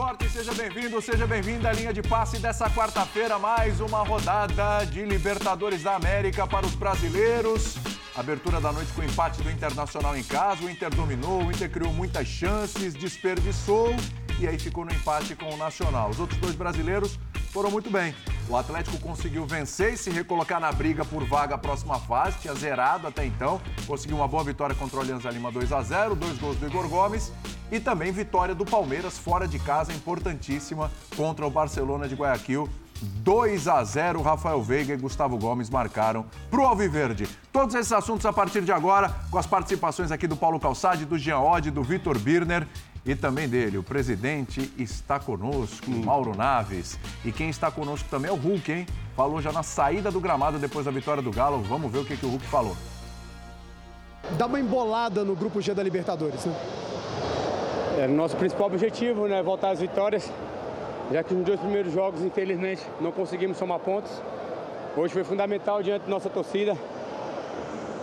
esporte, seja bem-vindo, seja bem-vinda à linha de passe dessa quarta-feira, mais uma rodada de Libertadores da América para os brasileiros. Abertura da noite com o empate do Internacional em casa, o Inter dominou, o Inter criou muitas chances, desperdiçou e aí ficou no empate com o Nacional. Os outros dois brasileiros foram muito bem. O Atlético conseguiu vencer e se recolocar na briga por vaga à próxima fase, tinha zerado até então, conseguiu uma boa vitória contra o Alianza Lima 2 a 0, dois gols do Igor Gomes e também vitória do Palmeiras fora de casa, importantíssima, contra o Barcelona de Guayaquil. 2 a 0, Rafael Veiga e Gustavo Gomes marcaram para o Alviverde. Todos esses assuntos a partir de agora, com as participações aqui do Paulo Calçade, do Jean Oddi, do Vitor Birner e também dele. O presidente está conosco, hum. Mauro Naves. E quem está conosco também é o Hulk, hein? Falou já na saída do gramado depois da vitória do Galo. Vamos ver o que, que o Hulk falou. Dá uma embolada no grupo G da Libertadores, né? É nosso principal objetivo, né? Voltar às vitórias. Já que nos dois primeiros jogos, infelizmente, não conseguimos somar pontos. Hoje foi fundamental diante da nossa torcida.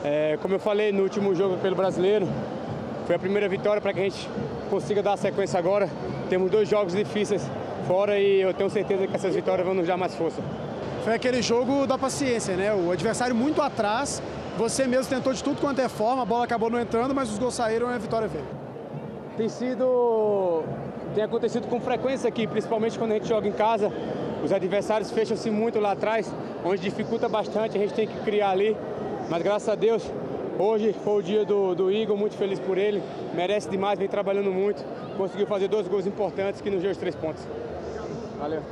É, como eu falei no último jogo pelo brasileiro, foi a primeira vitória para que a gente consiga dar a sequência agora. Temos dois jogos difíceis fora e eu tenho certeza que essas vitórias vão nos dar mais força. Foi aquele jogo da paciência, né? O adversário muito atrás, você mesmo tentou de tudo quanto é forma, a bola acabou não entrando, mas os gols saíram e a vitória veio. Tem sido. tem acontecido com frequência aqui, principalmente quando a gente joga em casa. Os adversários fecham-se muito lá atrás, onde dificulta bastante, a gente tem que criar ali. Mas graças a Deus, Hoje foi o dia do, do Igor, muito feliz por ele, merece demais, vem trabalhando muito, conseguiu fazer dois gols importantes que nos deu os três pontos. Valeu.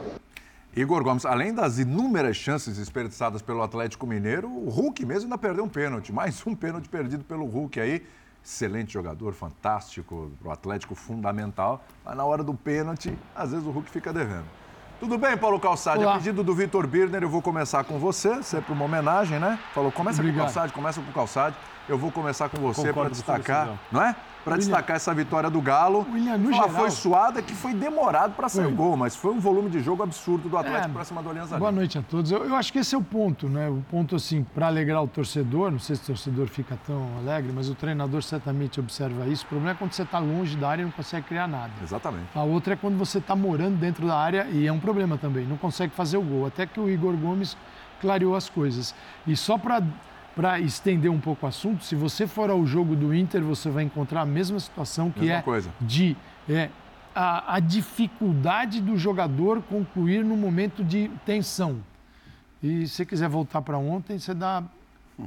Igor Gomes, além das inúmeras chances desperdiçadas pelo Atlético Mineiro, o Hulk mesmo ainda perdeu um pênalti. Mais um pênalti perdido pelo Hulk aí. Excelente jogador, fantástico, o Atlético fundamental. Mas na hora do pênalti, às vezes o Hulk fica devendo. Tudo bem, Paulo Calçade? Olá. A pedido do Vitor Birner, eu vou começar com você, sempre uma homenagem, né? Falou, começa Obrigado. com o Calçade, começa com o Calçade. Eu vou começar com você para destacar, não é? Para destacar essa vitória do Galo. William, no geral, foi suada que foi demorado para sair o gol, mas foi um volume de jogo absurdo do Atlético é, para cima do Alianza Boa noite a todos. Eu, eu, acho que esse é o ponto, né? O ponto, assim, para alegrar o torcedor, não sei se o torcedor fica tão alegre, mas o treinador certamente observa isso. O problema é quando você está longe da área e não consegue criar nada. Exatamente. A outra é quando você está morando dentro da área e é um problema também, não consegue fazer o gol. Até que o Igor Gomes clareou as coisas. E só para para estender um pouco o assunto, se você for ao jogo do Inter, você vai encontrar a mesma situação que mesma é coisa. de é, a, a, dificuldade do jogador concluir no momento de tensão. E se você quiser voltar para ontem, você dá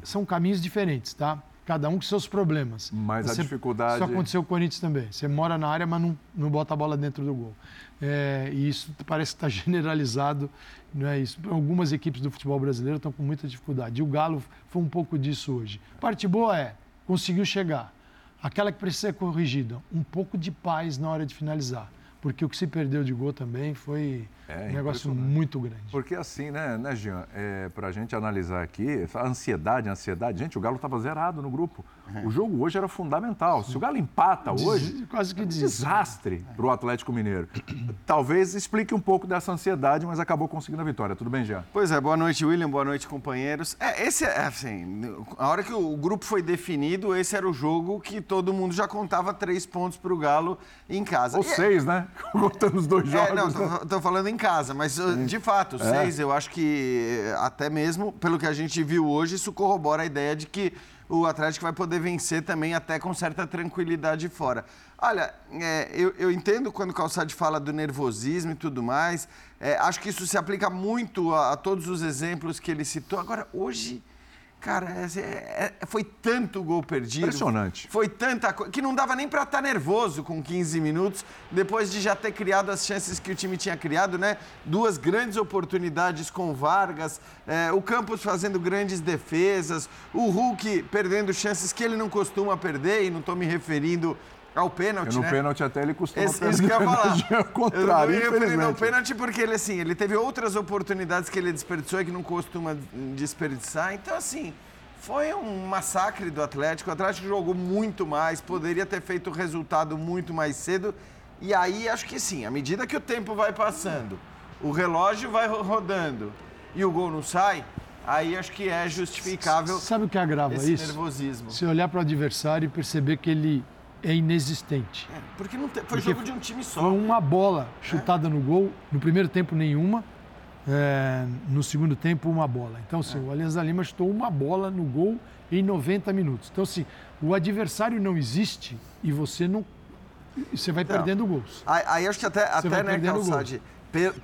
são caminhos diferentes, tá? Cada um com seus problemas. Mas você, a dificuldade. Isso aconteceu com o Corinthians também. Você mora na área, mas não, não bota a bola dentro do gol. É, e isso parece que está generalizado não é isso. Algumas equipes do futebol brasileiro estão com muita dificuldade. E o Galo foi um pouco disso hoje. Parte boa é, conseguiu chegar. Aquela que precisa ser corrigida, um pouco de paz na hora de finalizar. Porque o que se perdeu de gol também foi é, um negócio muito grande. Porque assim, né, né Jean, é, para a gente analisar aqui, a ansiedade, a ansiedade, gente, o Galo estava zerado no grupo. É. O jogo hoje era fundamental. Se o Galo empata hoje, quase que é um desastre para o Atlético Mineiro. Talvez explique um pouco dessa ansiedade, mas acabou conseguindo a vitória. Tudo bem, Jean? Pois é, boa noite, William, boa noite, companheiros. É, esse é, assim, a hora que o grupo foi definido, esse era o jogo que todo mundo já contava três pontos para o Galo em casa. Ou e, seis, né? Contando os dois jogos. É, não, tô, tô falando em casa, mas Sim. de fato, é. seis, eu acho que até mesmo pelo que a gente viu hoje, isso corrobora a ideia de que o Atlético vai poder vencer também até com certa tranquilidade fora. Olha, é, eu, eu, entendo quando o Calçade fala do nervosismo e tudo mais, é, acho que isso se aplica muito a, a todos os exemplos que ele citou. Agora, hoje Cara, é, é, foi tanto gol perdido. Impressionante. Foi tanta coisa. Que não dava nem para estar tá nervoso com 15 minutos, depois de já ter criado as chances que o time tinha criado, né? Duas grandes oportunidades com Vargas, é, o Campos fazendo grandes defesas, o Hulk perdendo chances que ele não costuma perder, e não estou me referindo ao pênalti, no né? pênalti até ele costuma Esse, perder. Isso que eu ia falar. Ao contrário, eu não ia no pênalti porque ele, assim, ele teve outras oportunidades que ele desperdiçou e que não costuma desperdiçar. Então, assim, foi um massacre do Atlético. O Atlético jogou muito mais, poderia ter feito o resultado muito mais cedo. E aí, acho que sim, à medida que o tempo vai passando, o relógio vai rodando e o gol não sai, aí acho que é justificável. Sabe o que agrava esse isso? nervosismo. Se olhar para o adversário e perceber que ele é inexistente. É, porque não te, foi porque jogo de um time só. Foi uma bola chutada é. no gol, no primeiro tempo nenhuma, é, no segundo tempo uma bola. Então, assim, é. o Alianza Lima chutou uma bola no gol em 90 minutos. Então, assim, o adversário não existe e você não. Você vai então, perdendo gols. Aí, aí acho que até, até né, Calçade,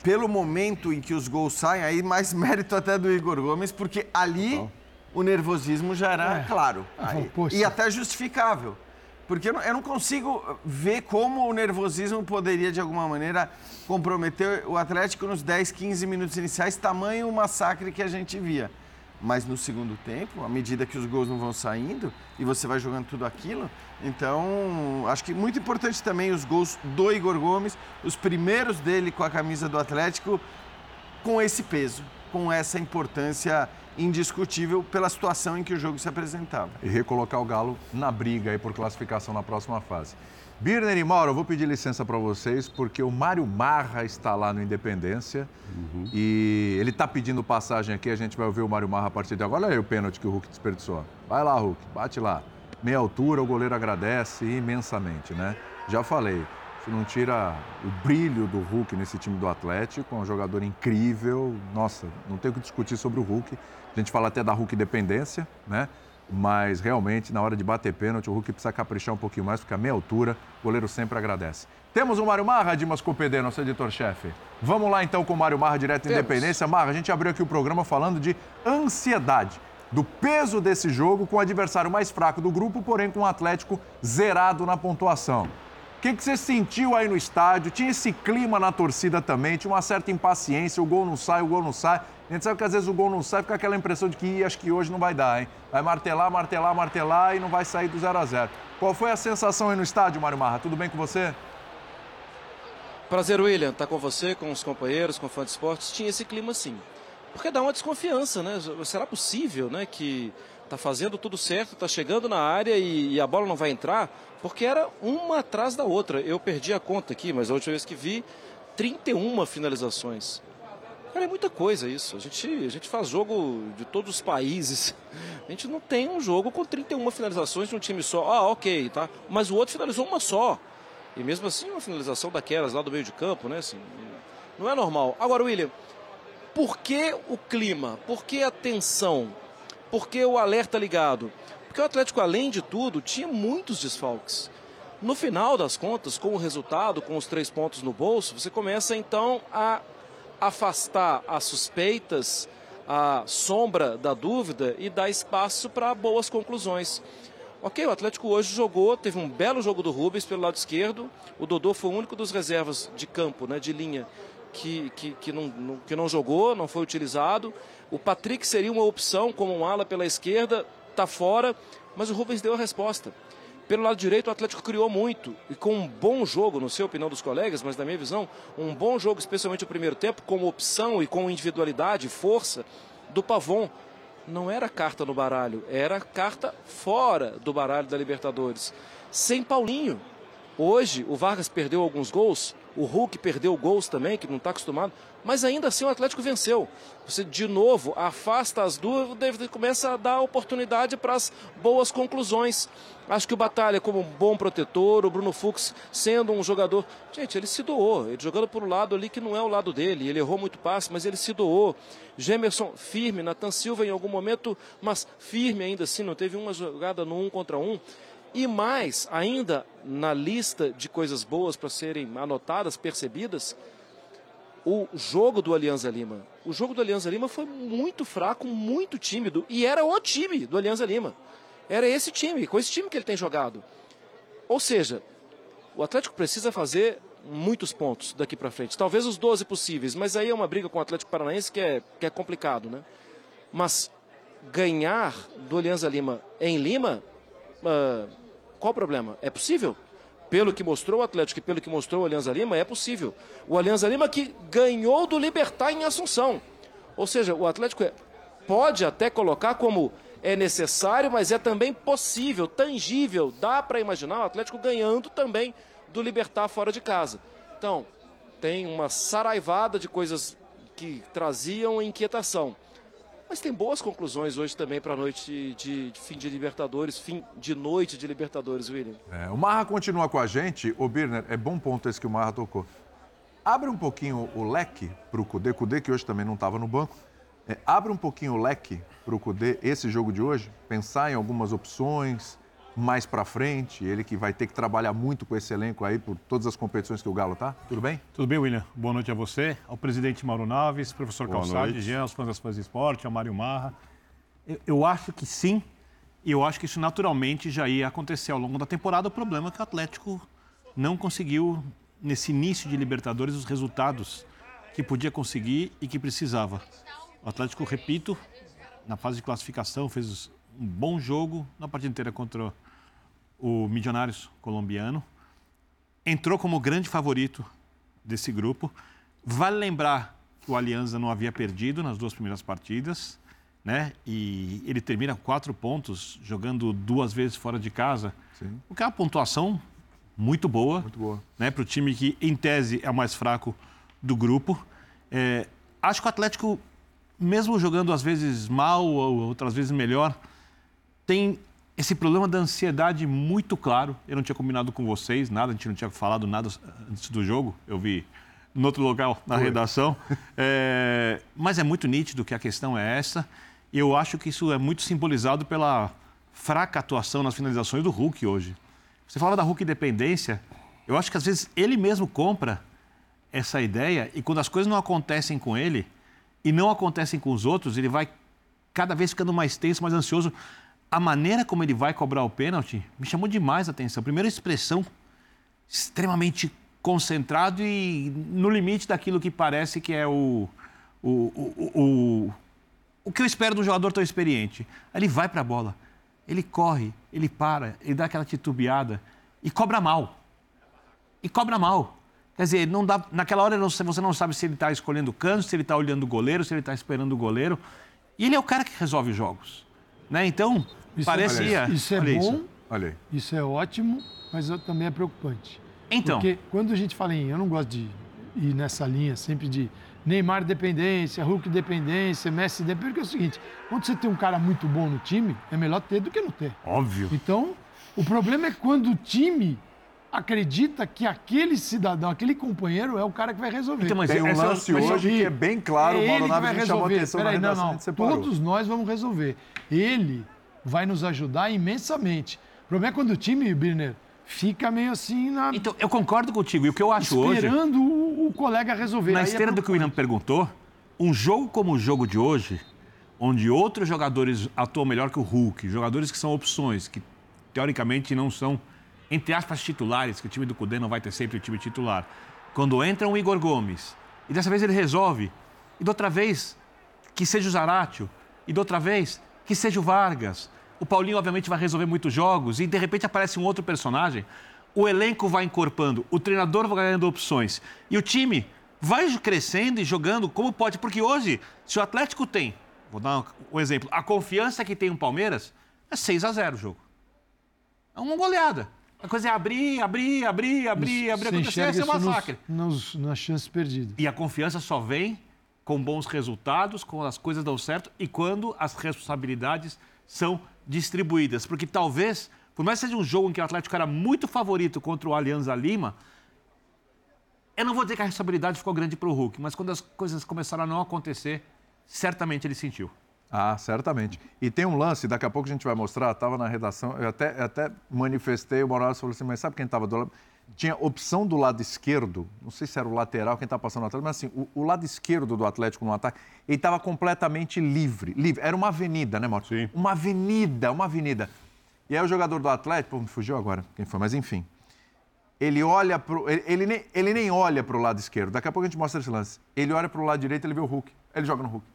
pelo momento em que os gols saem, aí mais mérito até do Igor Gomes, porque ali o nervosismo já era é. claro. Aí, e até justificável. Porque eu não, eu não, consigo ver como o nervosismo poderia, de alguma maneira, comprometer o Atlético nos 10, 15 minutos iniciais, tamanho massacre que a gente via. Mas no segundo tempo, à medida que os gols não vão saindo e você vai jogando tudo aquilo, então acho que muito importante também os gols do Igor Gomes, os primeiros dele com a camisa do Atlético, com esse peso, com essa importância indiscutível pela situação em que o jogo se apresentava. E recolocar o Galo na briga aí por classificação na próxima fase. Birner e Mauro, eu vou pedir licença para vocês, porque o Mário Marra está lá no Independência uhum. e ele está pedindo passagem aqui. A gente vai ouvir o Mário Marra a partir de agora. Olha aí o pênalti que o Hulk desperdiçou. Vai lá, Hulk, bate lá. Meia altura, o goleiro agradece imensamente, né? Já falei, isso não tira o brilho do Hulk nesse time do Atlético, é um jogador incrível. Nossa, não tem o que discutir sobre o Hulk. A gente fala até da Hulk dependência, né? Mas realmente, na hora de bater pênalti, o Hulk precisa caprichar um pouquinho mais, porque a meia altura, o goleiro sempre agradece. Temos o Mário Marra, Dimas Copedê, nosso editor-chefe. Vamos lá então com o Mário Marra, direto Temos. Independência. Marra, a gente abriu aqui o programa falando de ansiedade, do peso desse jogo com o adversário mais fraco do grupo, porém com o Atlético zerado na pontuação que, que você sentiu aí no estádio? Tinha esse clima na torcida também, tinha uma certa impaciência, o gol não sai, o gol não sai. A gente sabe que às vezes o gol não sai, fica aquela impressão de que acho que hoje não vai dar, hein? Vai martelar, martelar, martelar e não vai sair do 0 a 0 Qual foi a sensação aí no estádio, Mário Marra? Tudo bem com você? Prazer, William, estar tá com você, com os companheiros, com o fã de esportes. Tinha esse clima sim. Porque dá uma desconfiança, né? Será possível, né, que tá fazendo tudo certo, tá chegando na área e, e, a bola não vai entrar, porque era uma atrás da outra. Eu perdi a conta aqui, mas a última vez que vi, 31 finalizações. Cara, é muita coisa isso. A gente, a gente faz jogo de todos os países. A gente não tem um jogo com 31 finalizações de um time só. Ah, ok, tá. Mas o outro finalizou uma só. E mesmo assim, uma finalização daquelas lá do meio de campo, né? Assim, não é normal. Agora, William, por que o clima? Por que a tensão? Por que o alerta ligado? Porque o Atlético, além de tudo, tinha muitos desfalques. No final das contas, com o resultado, com os três pontos no bolso, você começa então a afastar as suspeitas, a sombra da dúvida e dar espaço para boas conclusões. Ok, o Atlético hoje jogou, teve um belo jogo do Rubens pelo lado esquerdo. O Dodô foi o único dos reservas de campo, né, de linha, que, que, que, não, que não jogou, não foi utilizado. O Patrick seria uma opção como um ala pela esquerda, está fora, mas o Rubens deu a resposta. Pelo lado direito, o Atlético criou muito e com um bom jogo, não sei a opinião dos colegas, mas na minha visão, um bom jogo, especialmente o primeiro tempo, como opção e com individualidade, força do Pavon. Não era carta no baralho, era carta fora do baralho da Libertadores. Sem Paulinho. Hoje, o Vargas perdeu alguns gols, o Hulk perdeu gols também, que não está acostumado. Mas ainda assim o Atlético venceu. Você, de novo, afasta as dúvidas e começa a dar oportunidade para as boas conclusões. Acho que o Batalha, como um bom protetor, o Bruno Fux sendo um jogador. Gente, ele se doou. Ele jogando por um lado ali que não é o lado dele. Ele errou muito passe, mas ele se doou. Gemerson firme, Nathan Silva em algum momento, mas firme ainda assim, não teve uma jogada no um contra um. E mais, ainda na lista de coisas boas para serem anotadas, percebidas, o jogo do Alianza Lima. O jogo do Alianza Lima foi muito fraco, muito tímido. E era o time do Alianza Lima. Era esse time, com esse time que ele tem jogado. Ou seja, o Atlético precisa fazer muitos pontos daqui para frente. Talvez os 12 possíveis, mas aí é uma briga com o Atlético Paranaense que é, que é complicado, né? Mas ganhar do Alianza Lima em Lima, uh, qual o problema? É possível? pelo que mostrou o Atlético e pelo que mostrou o Alianza Lima, é possível. O Alianza Lima que ganhou do Libertar em Assunção. Ou seja, o Atlético é, pode até colocar como é necessário, mas é também possível, tangível. Dá para imaginar o Atlético ganhando também do Libertar fora de casa. Então, tem uma saraivada de coisas que traziam inquietação. Mas tem boas conclusões hoje também para a noite de, de, fim de Libertadores, fim de noite de Libertadores, William. É, o Marra continua com a gente. O Birner, é bom ponto esse que o Marra tocou. Abre um pouquinho o leque para o Cudê, Cudê que hoje também não estava no banco. É, abre um pouquinho o leque para o Cudê, esse jogo de hoje, pensar em algumas opções mais para frente, ele que vai ter que trabalhar muito com esse elenco aí por todas as competições que o Galo tá. Tudo bem? Tudo bem, William. Boa noite a você, ao presidente Mauro Naves, professor Boa Calçade, Jean, aos fãs das fãs de esporte, ao Mário Marra. Eu, eu acho que sim, e eu acho que isso naturalmente já ia acontecer ao longo da temporada. O problema é que o Atlético não conseguiu, nesse início de Libertadores, os resultados que podia conseguir e que precisava. O Atlético, repito, na fase de classificação, fez um bom jogo na partida inteira contra o Milionários colombiano. Entrou como grande favorito desse grupo. Vale lembrar que o Alianza não havia perdido nas duas primeiras partidas, né? E ele termina quatro pontos, jogando duas vezes fora de casa. Sim. O que é uma pontuação muito boa, muito boa. Né? para o time que, em tese, é o mais fraco do grupo. É, acho que o Atlético, mesmo jogando às vezes mal ou outras vezes melhor, tem esse problema da ansiedade muito claro. Eu não tinha combinado com vocês nada, a gente não tinha falado nada antes do jogo. Eu vi no outro local, na Foi. redação. É, mas é muito nítido que a questão é essa. E eu acho que isso é muito simbolizado pela fraca atuação nas finalizações do Hulk hoje. Você fala da Hulk dependência, eu acho que às vezes ele mesmo compra essa ideia e quando as coisas não acontecem com ele e não acontecem com os outros, ele vai cada vez ficando mais tenso, mais ansioso a maneira como ele vai cobrar o pênalti me chamou demais a atenção. Primeira expressão, extremamente concentrado e no limite daquilo que parece que é o, o, o, o, o que eu espero do jogador tão experiente. Ele vai para a bola, ele corre, ele para, ele dá aquela titubeada e cobra mal. E cobra mal. Quer dizer, não dá, naquela hora você não sabe se ele está escolhendo o canto, se ele está olhando o goleiro, se ele está esperando o goleiro. E ele é o cara que resolve os jogos. Né? Então, isso é Parecia. É, isso é Olha bom, isso. isso é ótimo, mas também é preocupante. Então. Porque quando a gente fala em. Eu não gosto de ir nessa linha sempre de Neymar dependência, Hulk dependência, Messi dependência, porque é o seguinte: quando você tem um cara muito bom no time, é melhor ter do que não ter. Óbvio. Então, o problema é quando o time acredita que aquele cidadão, aquele companheiro é o cara que vai resolver. Então, mas tem um lance hoje que é bem claro, é o Mauro Naves chamou a atenção Peraí, na não, não. Todos nós vamos resolver. Ele vai nos ajudar imensamente. O problema é quando o time, Birner, fica meio assim na. Então, eu concordo contigo. E o que eu acho Esperando hoje. Esperando o, o, colega resolver. Na Aí é esteira é do que o William perguntou, um jogo como o jogo de hoje, onde outros jogadores atuam melhor que o Hulk, jogadores que são opções, que teoricamente não são, entre aspas, titulares, que o time do Cudê não vai ter sempre o time titular. Quando entra um Igor Gomes, e dessa vez ele resolve, e da outra vez que seja o Zaratio, e da outra vez que seja o Vargas. O Paulinho, obviamente, vai resolver muitos jogos e de repente aparece um outro personagem. O elenco vai encorpando, o treinador vai ganhando opções e o time vai crescendo e jogando como pode. Porque hoje, se o Atlético tem, vou dar um exemplo, a confiança que tem o Palmeiras, é 6 a 0 o jogo. É uma goleada. A coisa é abrir, abrir, abrir, abrir, abrir. Acontecer, é ser um massacre. Nos, nas chances perdidas. E a confiança só vem com bons resultados, quando as coisas dão certo e quando as responsabilidades são distribuídas. Porque talvez, por mais que seja um jogo em que o Atlético era muito favorito contra o Alianza Lima, eu não vou dizer que a responsabilidade ficou grande para o Hulk, mas quando as coisas começaram a não acontecer, certamente ele sentiu. Ah, certamente. E tem um lance, daqui a pouco a gente vai mostrar, estava na redação, eu até, até manifestei, o Morales falou assim, mas sabe quem estava do lado? tinha opção do lado esquerdo, não sei se era o lateral, quem estava passando no Atlético, mas assim, o, o, lado esquerdo do Atlético no ataque, ele estava completamente livre, livre. Era uma avenida, né, Mauro? Sim. Uma avenida, uma avenida. E aí o jogador do Atlético, pô, me fugiu agora quem foi, mas enfim. Ele olha pro. Ele, ele nem, ele nem olha para o lado esquerdo. Daqui a pouco a gente mostra esse lance. Ele olha para o lado direito, ele vê o Hulk. Ele joga no Hulk.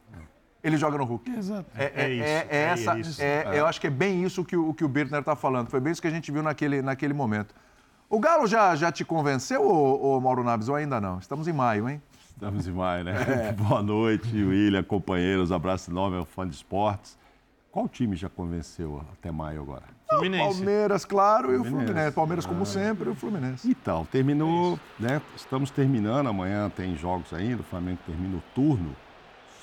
Ele joga no Hulk. Exato. É, é, é, isso, é, é essa. Isso. Eu acho que é bem isso que o, que o Birner está falando. Foi bem isso que a gente viu naquele, naquele momento. O Galo já, já te convenceu, ô, ô Mauro Naves, ou ainda não? Estamos em maio, hein? Estamos em maio, né? É. Boa noite, William, companheiros, abraço enorme ao fã de esportes. Qual time já convenceu até maio agora? Fluminense. Palmeiras, claro, Fluminense. e o Fluminense. Palmeiras, como ah. sempre, e o Fluminense. Então, terminou, né? Estamos terminando, amanhã tem jogos ainda, o Flamengo termina o turno.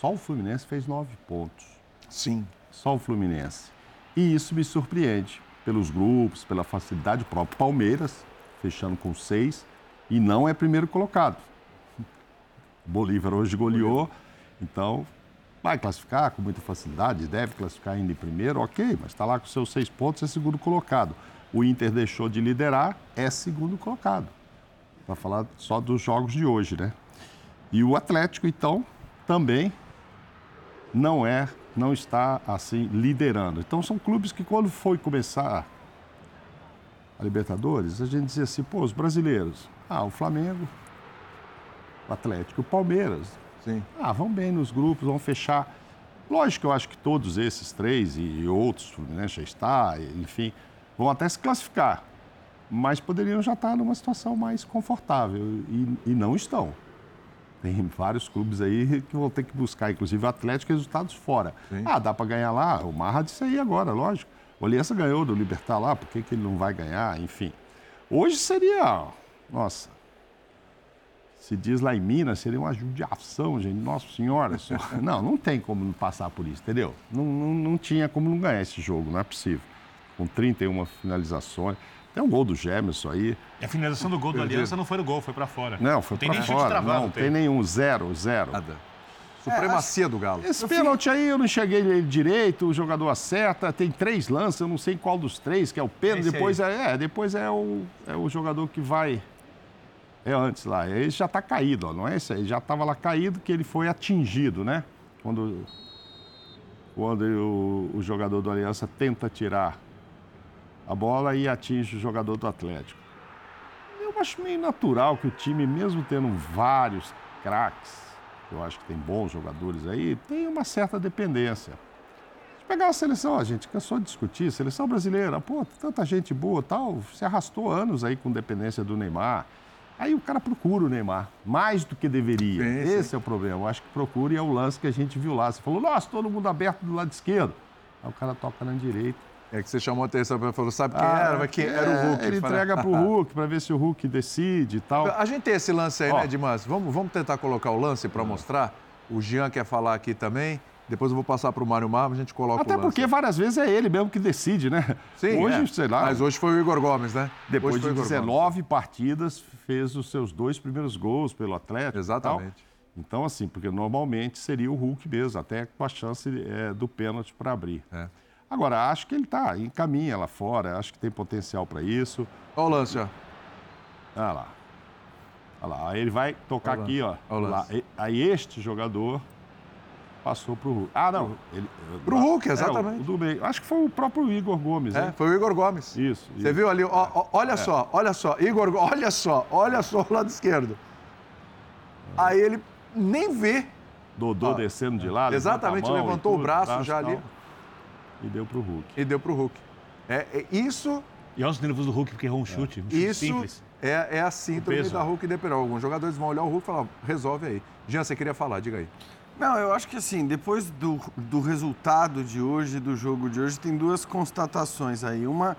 Só o Fluminense fez nove pontos. Sim. Só o Fluminense. E isso me surpreende, pelos grupos, pela facilidade. O próprio Palmeiras, fechando com seis, e não é primeiro colocado. O Bolívar hoje goleou, então vai classificar com muita facilidade, deve classificar ainda em primeiro, ok, mas está lá com seus seis pontos, é segundo colocado. O Inter deixou de liderar, é segundo colocado. Para falar só dos jogos de hoje, né? E o Atlético, então, também não é, não está assim liderando. Então são clubes que quando foi começar a Libertadores, a gente dizia assim, pô, os brasileiros, ah, o Flamengo, o Atlético, o Palmeiras. Sim. Ah, vão bem nos grupos, vão fechar. Lógico que eu acho que todos esses três e outros, Fluminense já está, enfim, vão até se classificar. Mas poderiam já estar numa situação mais confortável e, e não estão. Tem vários clubes aí que vão ter que buscar, inclusive o Atlético, resultados fora. Sim. Ah, dá para ganhar lá? O Marra disse aí agora, lógico. O Aliança ganhou do Libertar lá, por que, que ele não vai ganhar? Enfim. Hoje seria, nossa, se diz lá em Minas, seria uma judiação, gente. Nossa Senhora. não, não tem como passar por isso, entendeu? Não, não, não tinha como não ganhar esse jogo, não é possível. Com 31 finalizações. Tem um gol do Gêmeos aí. E a finalização do gol do Aliança não foi no gol, foi para fora. Não, foi para fora. Travado, não, tem. tem nenhum. Zero, zero. Nada. Supremacia é, do Galo. Esse pênalti aí eu não cheguei ele direito, o jogador acerta, tem três lances, eu não sei qual dos três, que é o pênalti. Depois é, é, depois é o, é o jogador que vai é antes lá. Ele já está caído, ó, não é isso aí? Já estava lá caído que ele foi atingido, né? Quando, quando o, o jogador do Aliança tenta tirar a bola e atinge o jogador do Atlético. Eu acho meio natural que o time, mesmo tendo vários craques, eu acho que tem bons jogadores aí, tem uma certa dependência. Se pegar a seleção, a gente cansou de discutir, seleção brasileira, pô, tanta gente boa tal, se arrastou anos aí com dependência do Neymar. Aí o cara procura o Neymar, mais do que deveria. Sim, Esse sim. é o problema. Eu acho que procura e é o lance que a gente viu lá. Você falou, nossa, todo mundo aberto do lado esquerdo. Aí o cara toca na direita. É que você chamou a atenção e falou, sabe quem ah, era? Quem era o é, Hulk. Ele entrega para o Hulk para ver se o Hulk decide e tal. A gente tem esse lance aí, Ó, né, Dimas? Vamos, vamos tentar colocar o lance para mostrar? O Jean quer falar aqui também. Depois eu vou passar para o Mário Mar, a gente coloca Até porque várias vezes é ele mesmo que decide, né? Sim, hoje, é. sei lá. Mas hoje foi o Igor Gomes, né? Depois de 19 partidas, fez os seus dois primeiros gols pelo Atlético. Exatamente. Então, assim, porque normalmente seria o Hulk mesmo, até com a chance é, do pênalti para abrir. É. Agora, acho que ele está em caminho lá fora, acho que tem potencial para isso. Olha o lance, ó. Olha lá. Olha lá. Aí ele vai tocar aqui, ó. Olha lá. Aí este jogador passou para o Hulk. Ah, não. Para o Hulk, exatamente. É, o, o meio. Acho que foi o próprio Igor Gomes. É, né? foi o Igor Gomes. Isso. Você viu ali? Ó, ó, olha é. só, olha só. Igor, olha só, olha só o lado esquerdo. Aí ele nem vê. Dodô descendo de lado. Exatamente, levantou o braço, braço já ali. E deu para o Hulk. E deu para o Hulk. É, é, isso. E olha os nervos do Hulk, porque errou um chute. Um chute isso simples. É, é a síndrome da Hulk de Perol. Alguns jogadores vão olhar o Hulk e falar, resolve aí. Jean, você queria falar, diga aí. Não, eu acho que assim, depois do, do resultado de hoje, do jogo de hoje, tem duas constatações aí. Uma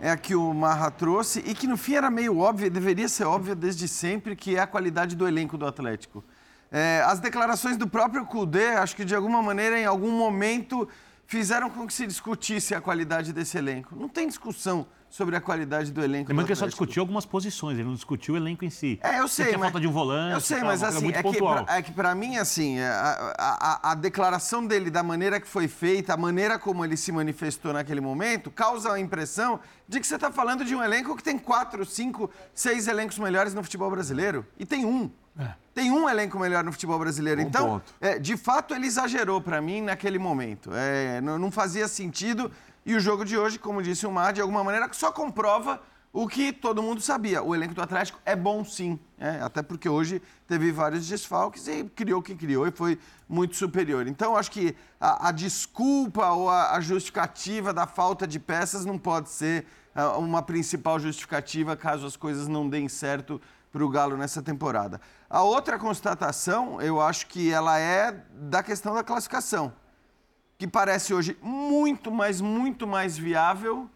é a que o Marra trouxe e que no fim era meio óbvia, deveria ser óbvia desde sempre, que é a qualidade do elenco do Atlético. É, as declarações do próprio Kudê, acho que de alguma maneira, em algum momento, fizeram com que se discutisse a qualidade desse elenco. Não tem discussão sobre a qualidade do elenco. Lembrando que ele só discutiu algumas posições, ele não discutiu o elenco em si. É, eu sei. Mas... falta de um volante. Eu sei, mas assim, é que, pra, é que para mim, assim, é, a, a, a, declaração dele, da maneira que foi feita, a maneira como ele se manifestou naquele momento, causa a impressão de que você está falando de um elenco que tem quatro, cinco, seis elencos melhores no futebol brasileiro. E tem um. É. Tem um elenco melhor no futebol brasileiro. Bom então, é, de fato, ele exagerou para mim naquele momento. É, não, não fazia sentido e o jogo de hoje, como disse o Mar, de alguma maneira só comprova o que todo mundo sabia. O elenco do Atlético é bom sim. É, até porque hoje teve vários desfalques e criou o que criou e foi muito superior. Então, acho que a, a desculpa ou a, a, justificativa da falta de peças não pode ser a, uh, uma principal justificativa caso as coisas não deem certo para o Galo nessa temporada. A outra constatação, eu acho que ela é da questão da classificação que parece hoje muito, mas muito mais viável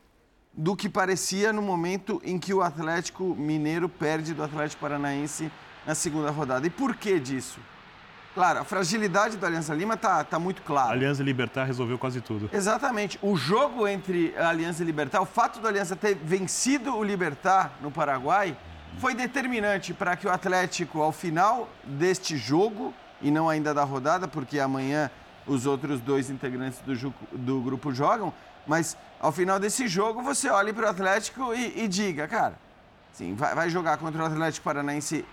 do que parecia no momento em que o Atlético Mineiro perde do Atlético Paranaense na segunda rodada. E por que disso? Claro, a fragilidade do Aliança Lima tá, tá muito clara. A Aliança Libertar resolveu quase tudo. Exatamente. O jogo entre a Aliança e Libertar, o fato do Aliança ter vencido o Libertar no Paraguai, foi determinante para que o Atlético, ao final deste jogo, e não ainda da rodada, porque amanhã os outros dois integrantes do, do grupo jogam, mas ao final desse jogo você olhe para o Atlético e, e, diga, cara, sim, vai, vai jogar contra o Atlético Paranaense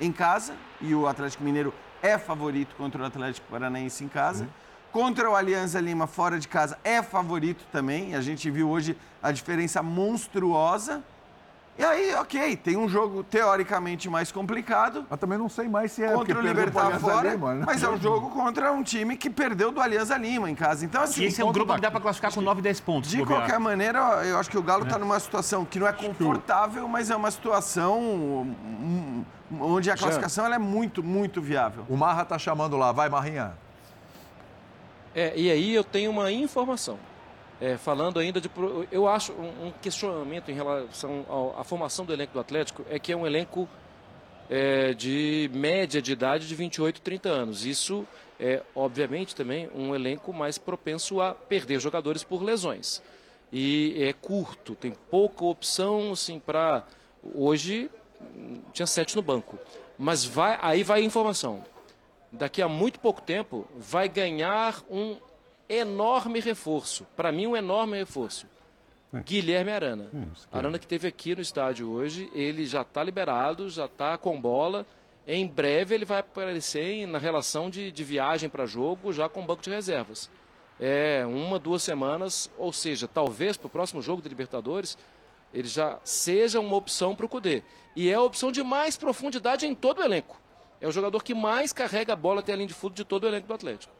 em casa, e o Atlético Mineiro é favorito contra o Atlético Paranaense em casa. Uhum. Contra o Alianza Lima fora de casa é favorito também. A gente viu hoje a diferença monstruosa. E aí, ok, tem um jogo teoricamente mais complicado. Mas também não sei mais se é contra o Libertar fora, Lima, né? mas é um jogo contra um time que perdeu do Alianza Lima em casa. Então assim, e esse é um grupo que dá para classificar com 9, 10 pontos. De qualquer maneira, eu acho que o Galo está é. numa situação que não é confortável, mas é uma situação onde a classificação é muito, muito viável. O Marra está chamando lá, vai Marrinha. É, e aí eu tenho uma informação. É, falando ainda de. Eu acho um questionamento em relação à formação do elenco do Atlético é que é um elenco é, de média de idade de 28, 30 anos. Isso é, obviamente, também um elenco mais propenso a perder jogadores por lesões. E é curto, tem pouca opção assim, para. Hoje, tinha sete no banco. Mas vai, aí vai a informação. Daqui a muito pouco tempo, vai ganhar um enorme reforço. Para mim, um enorme reforço. É. Guilherme Arana. É, Arana que teve aqui no estádio hoje, ele já está liberado, já está com bola. Em breve ele vai aparecer na relação de, de viagem para jogo, já com banco de reservas. É uma, duas semanas, ou seja, talvez para o próximo jogo de Libertadores, ele já seja uma opção para o Cudê. E é a opção de mais profundidade em todo o elenco. É o jogador que mais carrega a bola até a linha de fundo de todo o elenco do Atlético.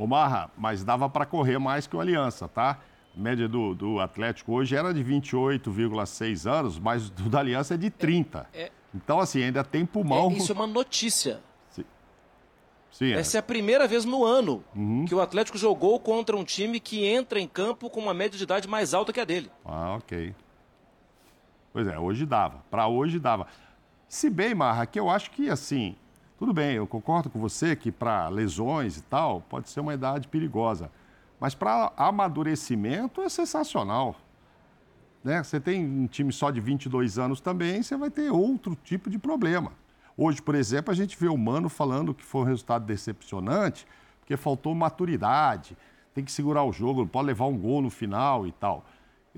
Ô Marra, mas dava para correr mais que o Aliança, tá? A média do, do Atlético hoje era de 28,6 anos, mas do da Aliança é de 30. É, é, então, assim, ainda tem pulmão. É, isso é uma notícia. Sim, é. Essa é a primeira vez no ano uhum. que o Atlético jogou contra um time que entra em campo com uma média de idade mais alta que a dele. Ah, ok. Pois é, hoje dava. Para hoje dava. Se bem, Marra, que eu acho que assim, tudo bem, eu concordo com você que para lesões e tal, pode ser uma idade perigosa. Mas para amadurecimento é sensacional. Né? Você tem um time só de 22 anos também, você vai ter outro tipo de problema. Hoje, por exemplo, a gente vê o Mano falando que foi um resultado decepcionante, porque faltou maturidade, tem que segurar o jogo, não pode levar um gol no final e tal.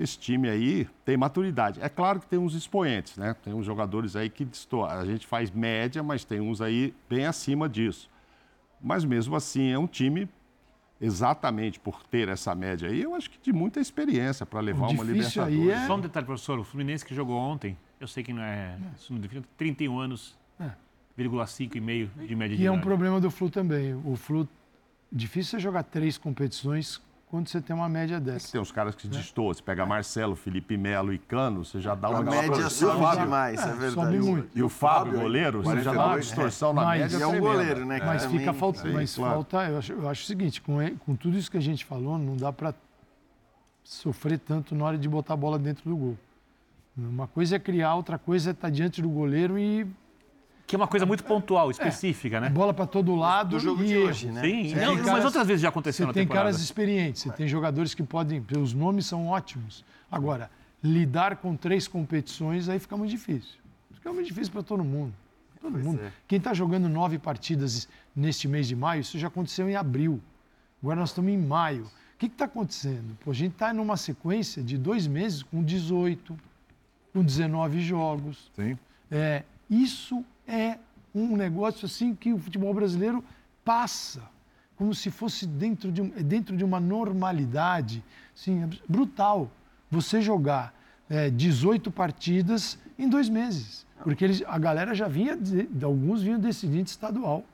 Esse time aí tem maturidade. É claro que tem uns expoentes, né? Tem uns jogadores aí que. A gente faz média, mas tem uns aí bem acima disso. Mas mesmo assim é um time exatamente por ter essa média aí, eu acho que de muita experiência para levar uma Libertadores. É... Só um detalhe, professor, o Fluminense que jogou ontem, eu sei que não é, isso não define, 31 anos, é. 5 e meio de média de E é um problema do Flu também. O Flu, difícil é jogar três competições quando você tem uma média dessa. Tem uns caras que né? destoam. Você pega Marcelo, Felipe Melo e Cano, você já dá uma... A média sobe demais, é, é verdade. Sobe muito. E o Fábio, goleiro, você já dá uma distorção na média é um goleiro, né? Mas fica falta, Sim, mas claro. falta... Eu acho, eu acho o seguinte, com, com tudo isso que a gente falou, não dá para sofrer tanto na hora de botar a bola dentro do gol. Uma coisa é criar, outra coisa é estar diante do goleiro e que é uma coisa muito pontual, específica, é, né? Bola para todo lado. Do jogo e... de hoje, né? Sim, não, caras, mas outras vezes já aconteceu na tem temporada. caras experientes, você tem jogadores que podem. Os nomes são ótimos. Agora, lidar com três competições aí fica muito difícil. Fica muito difícil para todo mundo. Todo pois mundo. É. Quem está jogando nove partidas neste mês de maio, isso já aconteceu em abril. Agora nós estamos em maio. O que está acontecendo? Pô, a gente está numa sequência de dois meses com 18, com 19 jogos. Sim. É, isso é um negócio assim que o futebol brasileiro passa, como se fosse dentro de, um, dentro de uma normalidade assim, brutal. Você jogar é, 18 partidas em dois meses. Porque eles, a galera já vinha, alguns vinham decidindo estadual.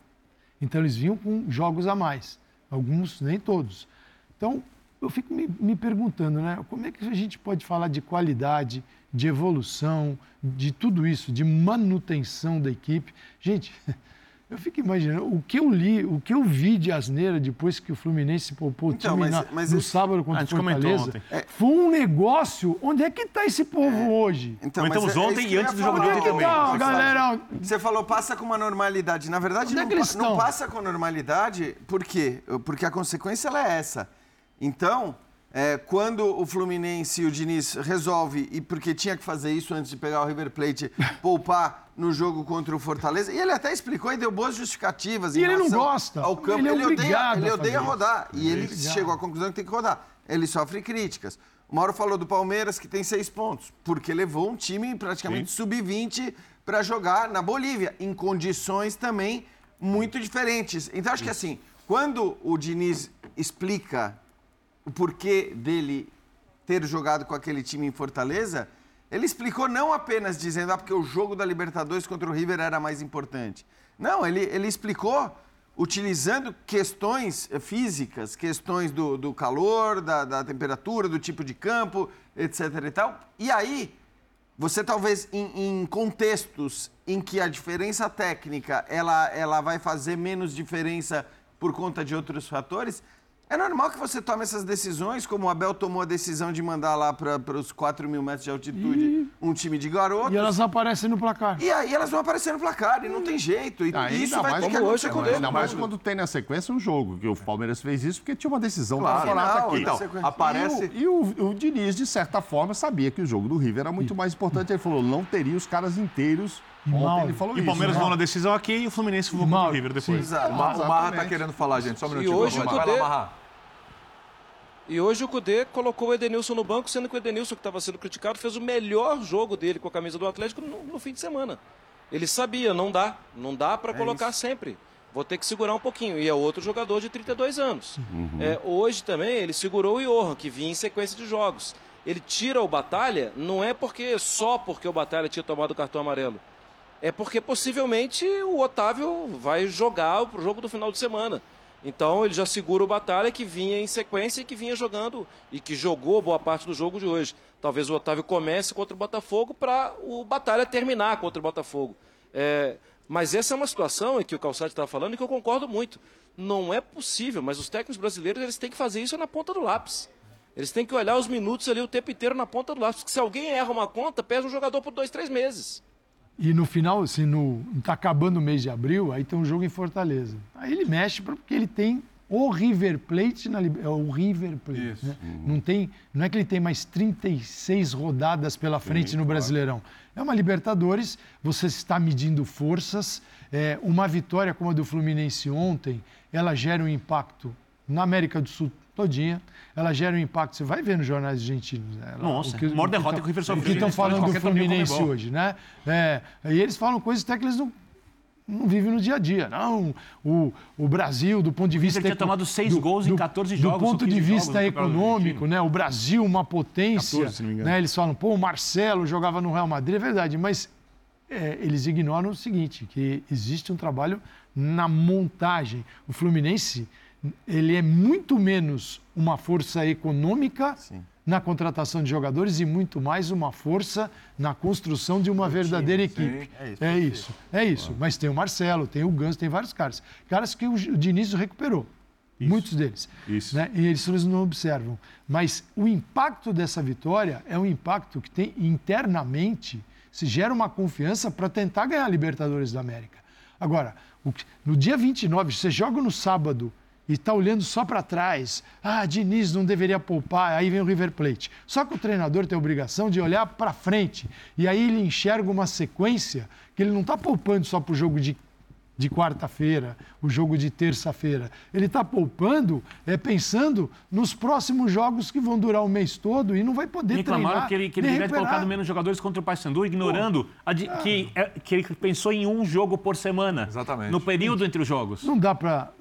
Então eles vinham com jogos a mais. Alguns, nem todos. Então, eu fico me, me, perguntando, né? Como é que a gente pode falar de qualidade, de evolução, de tudo isso, de manutenção da equipe? Gente, Eu fico imaginando, o que eu li, o que eu vi de asneira depois que o Fluminense poupou o Então, time mas- na- mas no esse- sábado A contra o Fortaleza, ontem. foi um negócio. Onde é que está esse povo hoje? Então, Comentamos mas é- é ontem e antes do jogo de ontem também. Não, Você galera, Você falou passa com uma normalidade. Na verdade, é não, não passa com normalidade. Por quê? Porque a consequência ela é essa. Então, é, quando o Fluminense e o Diniz resolve, e porque tinha que fazer isso antes de pegar o River Plate, poupar no jogo contra o Fortaleza, e ele até explicou e deu boas justificativas. E ele não gosta. Ao campo. Ele é odeia, obrigado ele odeia fazer isso. rodar. E ele Obrigado. chegou à conclusão que tem que rodar. Ele sofre críticas. O Mauro falou do Palmeiras, que tem seis pontos, porque levou um time praticamente sub-20 para jogar na Bolívia, em condições também muito diferentes. Então, acho que assim, quando o Diniz explica o porquê dele ter jogado com aquele time em Fortaleza, ele explicou não apenas dizendo, ah, porque o jogo da Libertadores contra o River era mais importante. Não, ele, ele explicou utilizando questões eh, físicas, questões do, do calor, da, da temperatura, do tipo de campo, etc. e tal. E aí, você talvez em, em contextos em que a diferença técnica ela, ela vai fazer menos diferença por conta de outros fatores, é normal que você tome essas decisões, como o Abel tomou a decisão de mandar lá para os 4 mil metros de altitude um time de garotos. e elas aparecem no placar. E aí elas vão aparecer no placar e não tem jeito. E Ainda isso vai ter que acontecer hoje, com Ainda mais quando tem na sequência um jogo, que o Palmeiras fez isso porque tinha uma decisão Claro. favorável Final, aqui. então, aparece. E, o, e o- o Diniz, de certa forma, sabia que o jogo do River era muito mais importante. Ele falou, não teria os caras inteiros. Ontem Mauro, ele falou E o. Palmeiras né? ganhou na decisão aqui e o Fluminense voou contra o River depois. Exato. O Ma- o Marra tá Exatamente. querendo falar, gente. Só um minutinho. hoje vai lá, Marra. E hoje o Cudê colocou o Edenilson no banco, sendo que o Edenilson, que estava sendo criticado, fez o melhor jogo dele com a camisa do Atlético no, no fim de semana. Ele sabia, não dá. Não dá para colocar sempre. Vou ter que segurar um pouquinho. E é outro jogador de 32 anos. É, hoje também ele segurou o Johan, que vinha em sequência de jogos. Ele tira o Batalha, não é porque só porque o Batalha tinha tomado o cartão amarelo. É porque possivelmente o Otávio vai jogar o jogo do final de semana. Então ele já segura o Batalha que vinha em sequência e que vinha jogando e que jogou boa parte do jogo de hoje. Talvez o Otávio comece contra o Botafogo para o Batalha terminar contra o Botafogo. É, mas essa é uma situação em que o Calçado estava falando e que eu concordo muito. Não é possível, mas os técnicos brasileiros eles têm que fazer isso na ponta do lápis. Eles têm que olhar os minutos ali o tempo inteiro na ponta do lápis. Porque se alguém erra uma conta, pesa um jogador por dois, três meses. E no final, se no tá acabando o mês de abril, aí tem um jogo em Fortaleza. Aí ele mexe porque ele tem o River Plate na é o River Plate, Isso. né? Não tem, não é que ele tem mais 36 rodadas pela frente no Brasileirão. É uma Libertadores, você está medindo forças. É, uma vitória como a do Fluminense ontem, ela gera um impacto na América do Sul todinha. Ela gera um impacto, você vai ver nos jornais argentinos. né? Ela- Nossa, o que- maior o derrota que o River O sofreu que estão falando do Fluminense hoje, né? É, e eles falam coisas até que eles não, não vivem no dia a dia. Não, o, o Brasil, do ponto de vista... tinha eco- tomado seis gols em 14 jogos, Do ponto de 15 jogos vista econômico, né? O Brasil, uma potência. 14, se não me engano. né? Eles falam, pô, o Marcelo jogava no Real Madrid, é verdade, mas é, eles ignoram o seguinte, que existe um trabalho na montagem. O Fluminense, ele é muito menos uma força econômica na contratação de jogadores e muito mais uma força na construção de uma verdadeira equipe. É isso, É isso, é isso. Mas tem o Marcelo, tem o Ganso, tem vários caras. Caras que o, o Diniz recuperou. Muitos deles. Isso. Né? E eles, não observam. Mas o impacto dessa vitória é um impacto que tem internamente, se gera uma confiança para tentar ganhar a Libertadores da América. Agora, o no dia 29, você joga no sábado e está olhando só para trás. Ah, Diniz não deveria poupar, aí vem o River Plate. Só que o treinador tem a obrigação de olhar para frente. E aí ele enxerga uma sequência que ele não está poupando só para o jogo de de quarta-feira, o jogo de terça-feira. Ele está poupando, é, pensando nos próximos jogos que vão durar o mês todo e não vai poder Reclamaram treinar. que ele, que ele recuperar. colocado menos jogadores contra o Paysandu, ignorando a de- que, é- que ele pensou em um jogo por semana. Exatamente. No período entre os jogos. Não dá para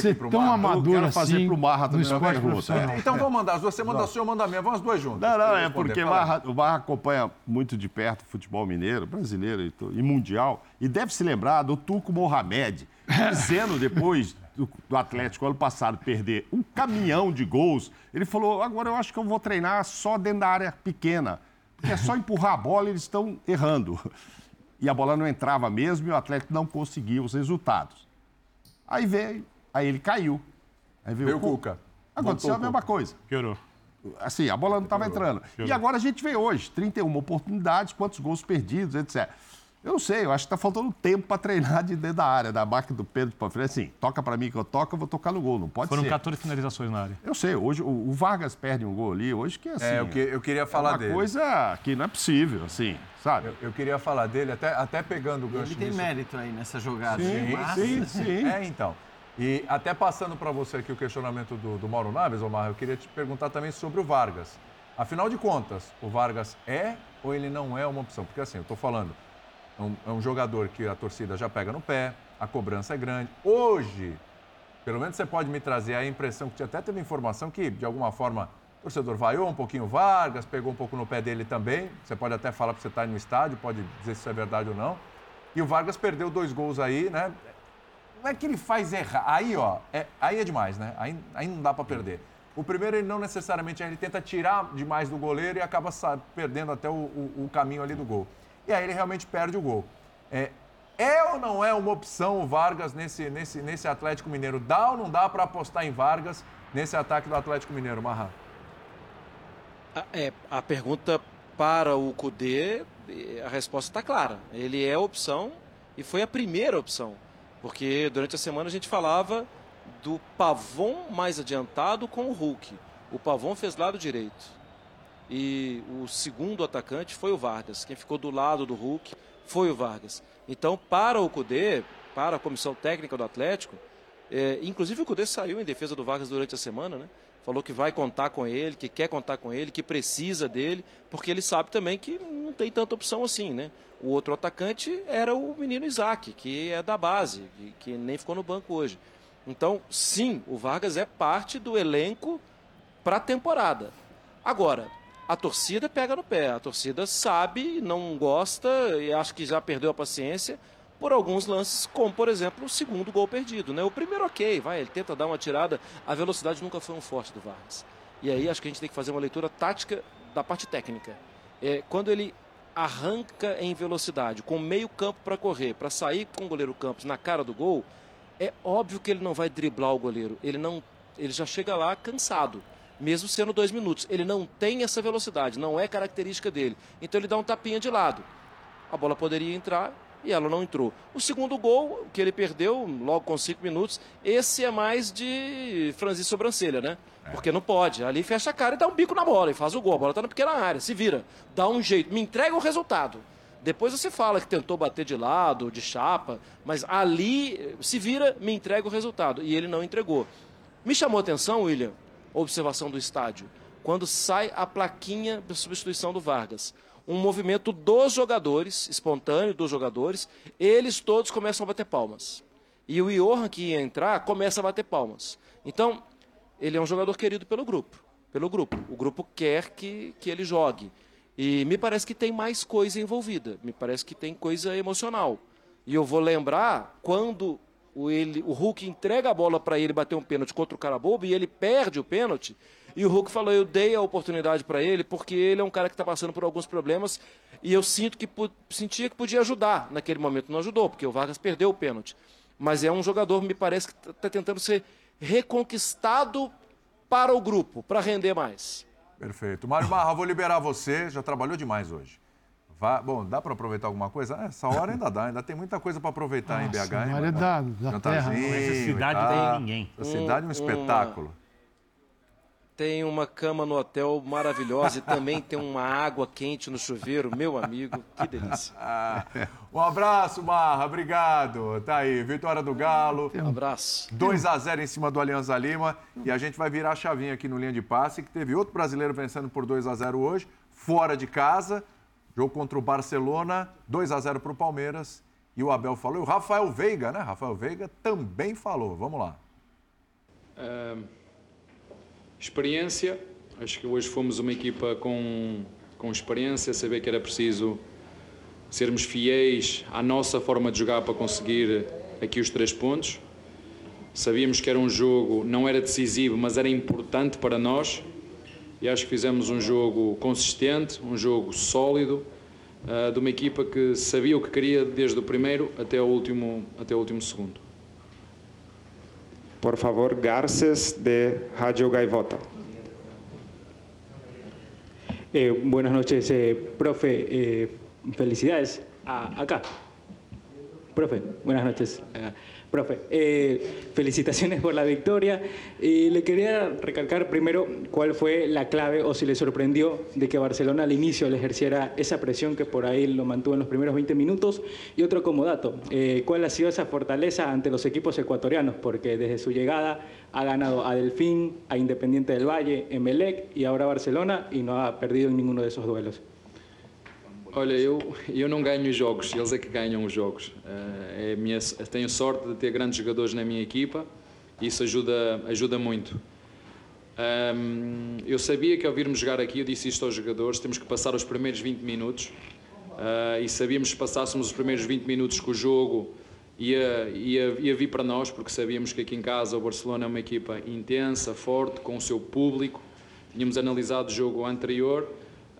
ser tão amador quero fazer assim pro Marra também profissional. Então vamos mandar as duas. Você manda a sua, eu mando a minha. Vamos as duas juntas. Não, não, é porque. Barra- o Barra acompanha muito de perto o futebol mineiro, brasileiro e, e mundial, e deve se lembrar do Turco Mohamed, dizendo depois do, do Atlético ano passado perder um caminhão de gols, ele falou: agora eu acho que eu vou treinar só dentro da área pequena, porque é só empurrar a bola e eles estão errando. e a bola não entrava mesmo e o Atlético não conseguia os resultados. Aí veio, aí ele caiu. Aí veio, veio o Cuca. Aconteceu a mesma coisa. Piorou. Assim, a bola não estava entrando. Piorou. E agora a gente vê hoje, 31 oportunidades, quantos gols perdidos, etc. Eu não sei, eu acho que está faltando tempo para treinar de dentro da área, da máquina do Pedro para frente. Assim, toca para mim que eu toco, eu vou tocar no gol, não pode Foram ser. Foram 14 finalizações na área. Eu sei, hoje o, o, Vargas perde um gol ali, hoje que é assim. É, eu, que, eu queria falar é uma dele. coisa que não é possível, assim, sabe? Eu, eu queria falar dele, até, até pegando o gancho Ele tem nisso. mérito aí nessa jogada. Sim, sim, sim. É, então. E até passando para você aqui o questionamento do, do Mauro Naves, Omar, eu queria te perguntar também sobre o Vargas. Afinal de contas, o Vargas é ou ele não é uma opção? Porque assim, eu estou falando, é um, é um, jogador que a torcida já pega no pé, a cobrança é grande. Hoje, pelo menos você pode me trazer a impressão que até teve informação que, de alguma forma, o torcedor vaiou um pouquinho o Vargas, pegou um pouco no pé dele também. Você pode até falar para você estar no estádio, pode dizer se isso é verdade ou não. E o Vargas perdeu dois gols aí, né? Não é que ele faz errar. Aí, ó, é, aí é demais, né? Aí, aí não dá para perder. O primeiro, ele não necessariamente, ele tenta tirar demais do goleiro e acaba perdendo até o, o, o, caminho ali do gol. E aí ele realmente perde o gol. É, é ou não é uma opção o Vargas nesse, nesse, nesse Atlético Mineiro? Dá ou não dá para apostar em Vargas nesse ataque do Atlético Mineiro, Marra? É, a pergunta para o Cudê, a resposta está clara. Ele é opção e foi a primeira opção. Porque durante a semana a gente falava do Pavon mais adiantado com o Hulk. O Pavon fez lado direito. E o segundo atacante foi o Vargas. Quem ficou do lado do Hulk foi o Vargas. Então, para o Cudê, para a comissão técnica do Atlético, é, inclusive o Cudê saiu em defesa do Vargas durante a semana, né? Falou que vai contar com ele, que quer contar com ele, que precisa dele, porque ele sabe também que não tem tanta opção assim, né? O outro atacante era o menino Isaac, que é da base, que, nem ficou no banco hoje. Então, sim, o Vargas é parte do elenco para a temporada. Agora, a torcida pega no pé, a torcida sabe, não gosta e acho que já perdeu a paciência por alguns lances, como por exemplo o segundo gol perdido. Né? O primeiro, ok, vai, ele tenta dar uma tirada, a velocidade nunca foi um forte do Vargas. E aí acho que a gente tem que fazer uma leitura tática da parte técnica. É, quando ele arranca em velocidade, com meio campo para correr, para sair com o goleiro Campos na cara do gol, é óbvio que ele não vai driblar o goleiro. Ele não, ele já chega lá cansado, mesmo sendo dois minutos. Ele não tem essa velocidade, não é característica dele. Então ele dá um tapinha de lado. A bola poderia entrar e ela não entrou. O segundo gol, que ele perdeu logo com cinco minutos, esse é mais de franzir sobrancelha, né? É. Porque não pode. Ali fecha a cara e dá um bico na bola e faz o gol. A bola está na pequena área, se vira, dá um jeito, me entrega o resultado. Depois você fala que tentou bater de lado, de chapa, mas ali se vira, me entrega o resultado. E ele não entregou. Me chamou a atenção, William, observação do estádio, quando sai a plaquinha de substituição do Vargas. Um movimento dos jogadores, espontâneo dos jogadores, eles todos começam a bater palmas. E o Johan que ia entrar começa a bater palmas. Então, ele é um jogador querido pelo grupo. Pelo grupo. O grupo quer que, que ele jogue. E me parece que tem mais coisa envolvida, me parece que tem coisa emocional. E eu vou lembrar quando o, ele, o Hulk entrega a bola para ele bater um pênalti contra o cara bobo e ele perde o pênalti. E o Hulk falou: Eu dei a oportunidade para ele porque ele é um cara que está passando por alguns problemas e eu sinto que sentia que podia ajudar naquele momento. Não ajudou, porque o Vargas perdeu o pênalti. Mas é um jogador, me parece, que está tentando ser reconquistado para o grupo, para render mais. Perfeito. Mário Barra, vou liberar você. Já trabalhou demais hoje. Vá, bom, dá para aproveitar alguma coisa? É, essa hora ainda dá, ainda tem muita coisa para aproveitar Nossa, em BH. Hein, área da, da terra. Não tem ninguém. Essa cidade é um espetáculo. Uma tem uma cama no hotel maravilhosa e também tem uma água quente no chuveiro, meu amigo, que delícia. um abraço, Marra, obrigado. Tá aí, vitória do Galo. Um abraço. 2 a 0 em cima do Alianza Lima e a gente vai virar a chavinha aqui no linha de passe, que teve outro brasileiro vencendo por 2 a 0 hoje, fora de casa. Jogo contra o Barcelona, 2 a 0 para o Palmeiras. E o Abel falou, e o Rafael Veiga, né? Rafael Veiga também falou. Vamos lá. Experiência, acho que hoje fomos uma equipa com, com experiência, saber que era preciso sermos fiéis à nossa forma de jogar para conseguir aqui os três pontos. Sabíamos que era um jogo, não era decisivo, mas era importante para nós. E acho que fizemos um jogo consistente, um jogo sólido, uh, de uma equipa que sabia o que queria desde o primeiro até o último, até o último segundo. Por favor, Garces de Rádio Gaivota. Eh, buenas noches, eh, profe. Eh, felicidades. Ah, acá. Profe, buenas noches. Profe, eh, felicitaciones por la victoria. Y le quería recalcar primero cuál fue la clave o si le sorprendió de que Barcelona al inicio le ejerciera esa presión que por ahí lo mantuvo en los primeros 20 minutos. Y otro como dato, eh, cuál ha sido esa fortaleza ante los equipos ecuatorianos, porque desde su llegada ha ganado a Delfín, a Independiente del Valle, Emelec y ahora Barcelona y no ha perdido en ninguno de esos duelos. Olha, eu, eu não ganho jogos, eles é que ganham os jogos. Uh, é minha, tenho sorte de ter grandes jogadores na minha equipa isso ajuda, ajuda muito. Eu sabia que ao virmos jogar aqui, eu disse isto aos jogadores, temos que passar os primeiros 20 minutos uh, e sabíamos que se passássemos os primeiros 20 minutos que o jogo ia, ia, ia vir para nós, porque sabíamos que aqui em casa o Barcelona é uma equipa intensa, forte, com o seu público. Tínhamos analisado o jogo anterior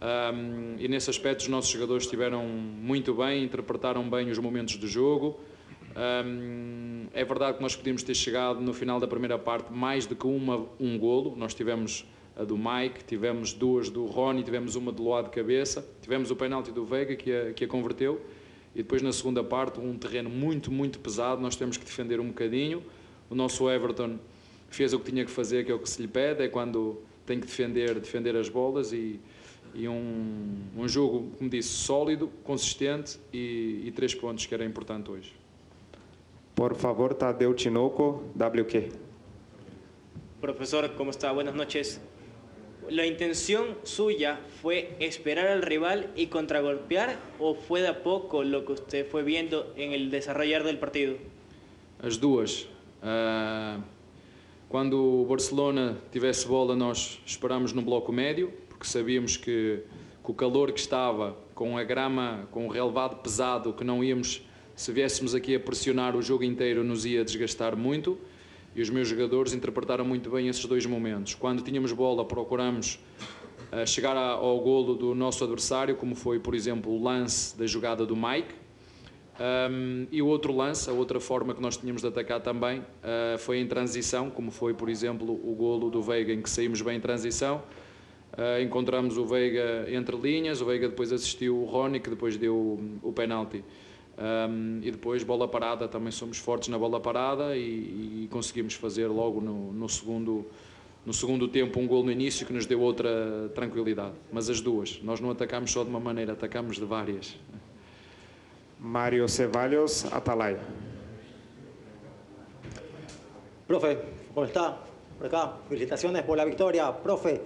um, e nesse aspecto os nossos jogadores estiveram muito bem, interpretaram bem os momentos do jogo. Um, é verdade que nós podíamos ter chegado no final da primeira parte mais do que uma, um golo. Nós tivemos a do Mike, tivemos duas do Rony, tivemos uma do lado de cabeça, tivemos o penalti do Veiga que a, que a converteu. E depois na segunda parte, um terreno muito, muito pesado, nós temos que defender um bocadinho. O nosso Everton fez o que tinha que fazer, que é o que se lhe pede, é quando tem que defender, defender as bolas e, e um, um jogo, como disse, sólido, consistente e, e três pontos que era importante hoje. Por favor, Tadeu Tinoco, WQ. Profesor, ¿cómo está? Buenas noches. ¿La intención suya fue esperar al rival y contragolpear o fue de a poco lo que usted fue viendo en el desarrollar del partido? As duas. Uh, quando o Barcelona tivesse bola, nós esperámos no bloco médio, porque sabíamos que, o calor que estava, com a grama, com o relevado pesado, que não íamos, se viéssemos aqui a pressionar o jogo inteiro, nos ia desgastar muito. E os meus jogadores interpretaram muito bem esses dois momentos. Quando tínhamos bola, procuramos uh, chegar ao golo do nosso adversário, como foi, por exemplo, o lance da jogada do Mike. Um, e o outro lance, a outra forma que nós tínhamos de atacar também, uh, foi em transição, como foi, por exemplo, o golo do Veiga, em que saímos bem em transição Uh, encontramos o Veiga entre linhas, o Veiga depois assistiu o Rony, que depois deu o, o penalti. Um, e depois bola parada, também somos fortes na bola parada e, e conseguimos fazer logo no, no, segundo, no segundo tempo um gol no início que nos deu outra tranquilidade. Mas as duas, nós não atacamos só de uma maneira, atacamos de várias. Mário Ceballos, Atalaya. Profe, ¿cómo está? Por acá, felicitaciones por la victoria. Profe,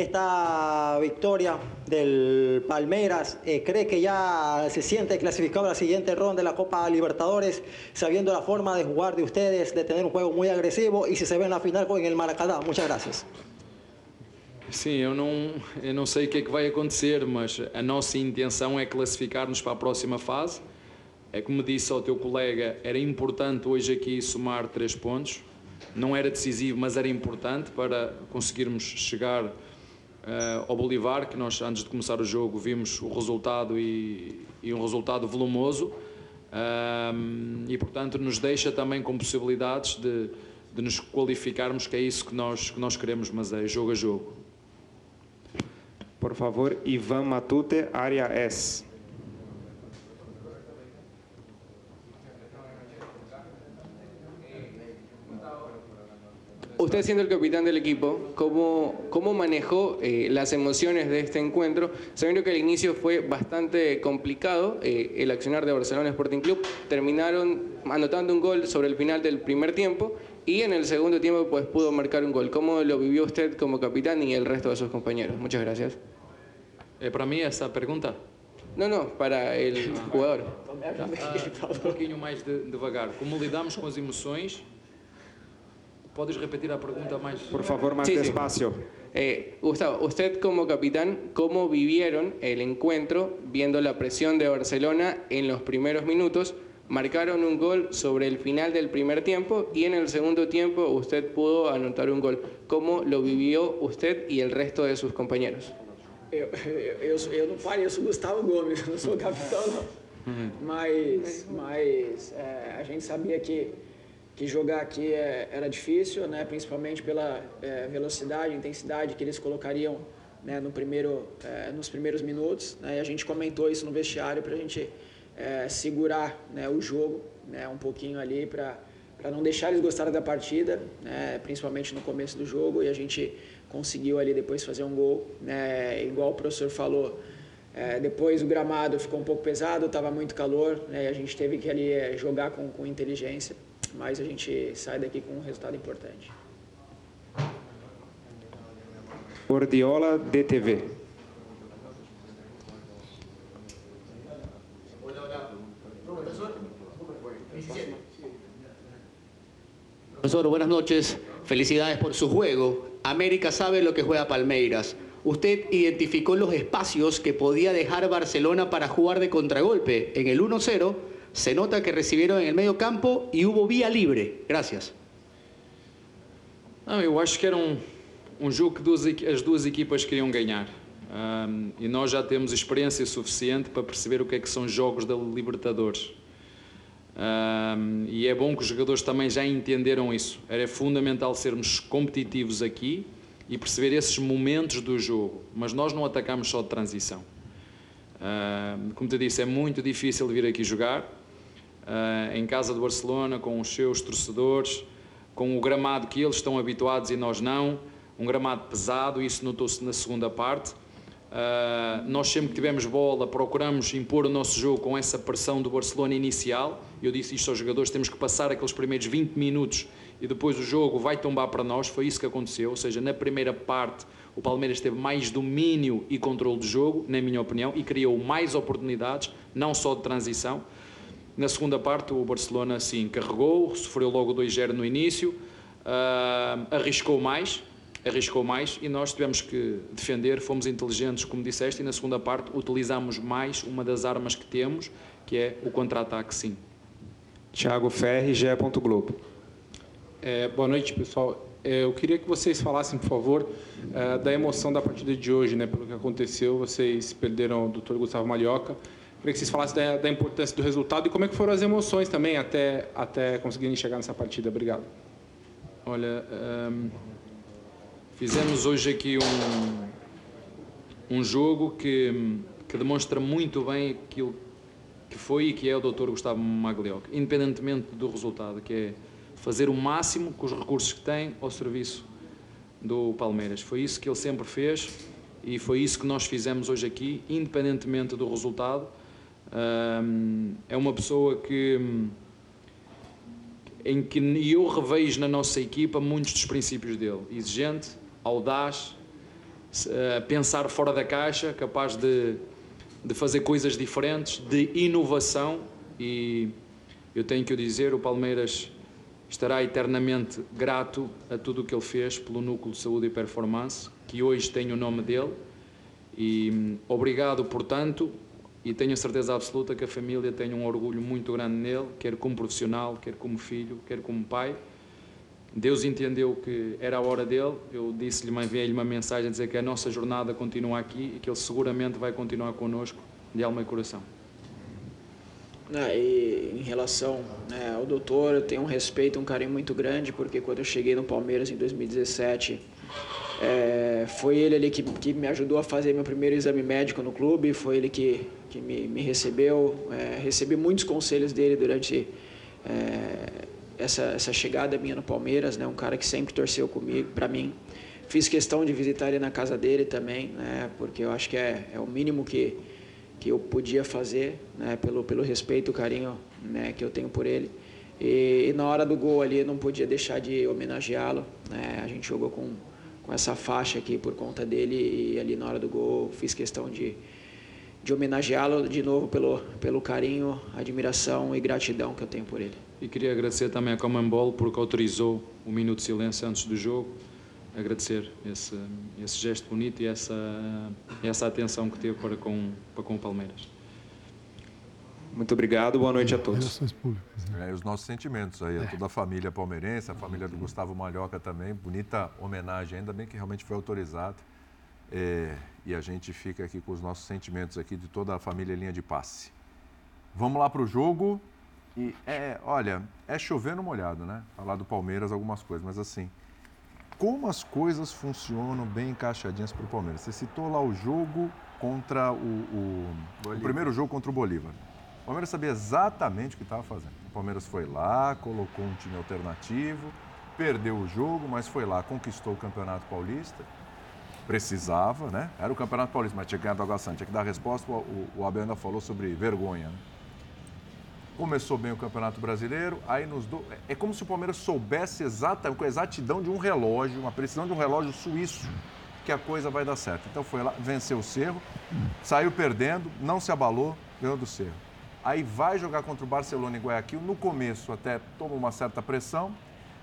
esta victoria del Palmeiras, eh, ¿cree que ya se siente clasificado a la siguiente ronda de la Copa Libertadores, sabiendo la forma de jugar de ustedes, de tener un juego muy agresivo y si se ve en la final con el Maracanã? Muchas gracias. Sim, eu não, eu não sei o que é que vai acontecer, mas a nossa intenção é classificar-nos para a próxima fase. É como disse ao teu colega, era importante hoje aqui somar três pontos. Não era decisivo, mas era importante para conseguirmos chegar ao Bolivar, que nós antes de começar o jogo vimos o resultado e, e um resultado volumoso um, e portanto nos deixa também com possibilidades de, de nos qualificarmos, que é isso que nós, que nós queremos, mas é jogo a jogo. Por favor, Ivan Matute, área S. Usted siendo el capitán del equipo, ¿cómo, cómo manejó eh, las emociones de este encuentro? Sabiendo que el inicio fue bastante complicado, eh, el accionar de Barcelona Sporting Club, terminaron anotando un gol sobre el final del primer tiempo y en el segundo tiempo pues pudo marcar un gol. ¿Cómo lo vivió usted como capitán y el resto de sus compañeros? Muchas gracias. Eh, para mí esa pregunta? No, no, para el jugador. Ah, um pouquinho mais de, devagar. Como lidamos com as emoções ¿Puedes repetir la pregunta más? Por favor, más despacio. Eh, Gustavo, usted como capitán, ¿cómo vivieron el encuentro viendo la presión de Barcelona en los primeros minutos? Marcaron un gol sobre el final del primer tiempo y en el segundo tiempo usted pudo anotar un gol. ¿Cómo lo vivió usted y el resto de sus compañeros? eu, eu, eu, não pareço o Gustavo Gomes, eu não sou capitão, não. Mas, mas é, a gente sabia que, que jogar aqui é, era difícil, né? principalmente pela é, velocidade, intensidade que eles colocariam né, no primeiro, é, nos primeiros minutos. Né? E a gente comentou isso no vestiário para a gente é, segurar né, o jogo né, um pouquinho ali para não deixar eles gostarem da partida, né, principalmente no começo do jogo. E a gente conseguiu ali depois fazer um gol. Né, igual o professor falou, é, depois o gramado ficou um pouco pesado, estava muito calor, né, e a gente teve que ali é, jogar com, com inteligência, mas a gente sai daqui com um resultado importante. Ordiola DTV. Profesor, buenas noches. Felicidades por su juego. América sabe lo que juega Palmeiras. Usted identificó los espacios que podía dejar Barcelona para jugar de contragolpe. En el 1-0 se nota que recibieron en el medio campo y hubo vía libre. Gracias. Não, eu acho que era um, um jogo que as duas equipas queriam ganhar. Um, e nós já temos experiência suficiente para perceber o que é que são jogos da Libertadores. Um, e é bom que os jogadores também já entenderam isso. Era fundamental sermos competitivos aqui e perceber esses momentos do jogo. Mas nós não atacamos só de transição. Uh, como te disse, é muito difícil vir aqui jogar uh, em casa do Barcelona com os seus torcedores, com o gramado que eles estão habituados e nós não. Um gramado pesado, isso notou-se na segunda parte. Uh, nós sempre que tivemos bola procuramos impor o nosso jogo com essa pressão do Barcelona inicial. Eu disse isto aos jogadores: temos que passar aqueles primeiros 20 minutos e depois o jogo vai tombar para nós. Foi isso que aconteceu. Ou seja, na primeira parte o Palmeiras teve mais domínio e controle de jogo, na minha opinião, e criou mais oportunidades, não só de transição. Na segunda parte, o Barcelona sim carregou, sofreu logo 2-0 no início, uh, arriscou mais, arriscou mais e nós tivemos que defender, fomos inteligentes, como disseste, e na segunda parte utilizamos mais uma das armas que temos, que é o contra-ataque, sim. Tiago Ferri, Gé. Globo. É, boa noite, pessoal. É, eu queria que vocês falassem, por favor, é, da emoção da partida de hoje, né, pelo que aconteceu. Vocês perderam o Dr. Gustavo Malhoca. Queria que vocês falassem da, da, importância do resultado e como é que foram as emoções também até, até conseguirem chegar nessa partida. Obrigado. Olha, um Fizemos hoje aqui um, um jogo que, que demonstra muito bem aquilo que foi e que é o Dr. Gustavo Maglioc, independentemente do resultado, que é fazer o máximo com os recursos que tem ao serviço do Palmeiras. Foi isso que ele sempre fez e foi isso que nós fizemos hoje aqui, independentemente do resultado. É uma pessoa que em que eu revejo na nossa equipa muitos dos princípios dele, exigente, audaz, uh, pensar fora da caixa, capaz de, de fazer coisas diferentes, de inovação e eu tenho que o dizer, o Palmeiras estará eternamente grato a tudo o que ele fez pelo Núcleo de Saúde e Performance, que hoje tem o nome dele. E hum, obrigado, portanto, e tenho a certeza absoluta que a família tem um orgulho muito grande nele, quer como profissional, quer como filho, quer como pai. Deus entendeu que era a hora dele. Eu disse-lhe, enviei-lhe uma mensagem a dizer que a nossa jornada continua aqui e que ele seguramente vai continuar conosco de alma e coração. É, e em relação né, ao doutor, eu tenho um respeito, um carinho muito grande, porque quando eu cheguei no Palmeiras em 2017, é, foi ele ali que, que me ajudou a fazer meu primeiro exame médico no clube, foi ele que, que me, me recebeu. É, recebi muitos conselhos dele durante é, essa, essa chegada minha no Palmeiras, né? Um cara que sempre torceu comigo, para mim. Fiz questão de visitar ele na casa dele também, né? Porque eu acho que é, é o mínimo que, que eu podia fazer, né? Pelo, pelo respeito, o carinho né? que eu tenho por ele. E, e na hora do gol ali, não podia deixar de homenageá-lo, né? A gente jogou com, com essa faixa aqui por conta dele e ali na hora do gol fiz questão de, de homenageá-lo de novo pelo, pelo carinho, admiração e gratidão que eu tenho por ele. E queria agradecer também a Comembol porque autorizou o minuto de silêncio antes do jogo. Agradecer esse, esse gesto bonito e essa, essa atenção que teve para com, para com o Palmeiras. Muito obrigado, boa noite a todos. É, os nossos sentimentos aí, a toda a família palmeirense, a família do Gustavo Malhoca também. Bonita homenagem, ainda bem que realmente foi autorizado. É, e a gente fica aqui com os nossos sentimentos aqui de toda a família Linha de Passe. Vamos lá para o jogo. E é, olha, é chover no molhado, né? Falar do Palmeiras algumas coisas, mas assim, como as coisas funcionam bem encaixadinhas para o Palmeiras. Você citou lá o jogo contra o, o, o, primeiro jogo contra o Bolívar. O Palmeiras sabia exatamente o que estava fazendo. O Palmeiras foi lá, colocou um time alternativo, perdeu o jogo, mas foi lá, conquistou o Campeonato Paulista. Precisava, né? Era o Campeonato Paulista, mas tinha que ganhar do Água Santa, tinha que dar resposta. O, o Abel ainda falou sobre vergonha, né? começou bem o Campeonato Brasileiro, aí nos do... é como se o Palmeiras soubesse exatamente, com a exatidão de um relógio, uma precisão de um relógio suíço, que a coisa vai dar certo. Então foi lá, venceu o Cerro, saiu perdendo, não se abalou, ganhou do Cerro. Aí vai jogar contra o Barcelona em Guayaquil, no começo até toma uma certa pressão,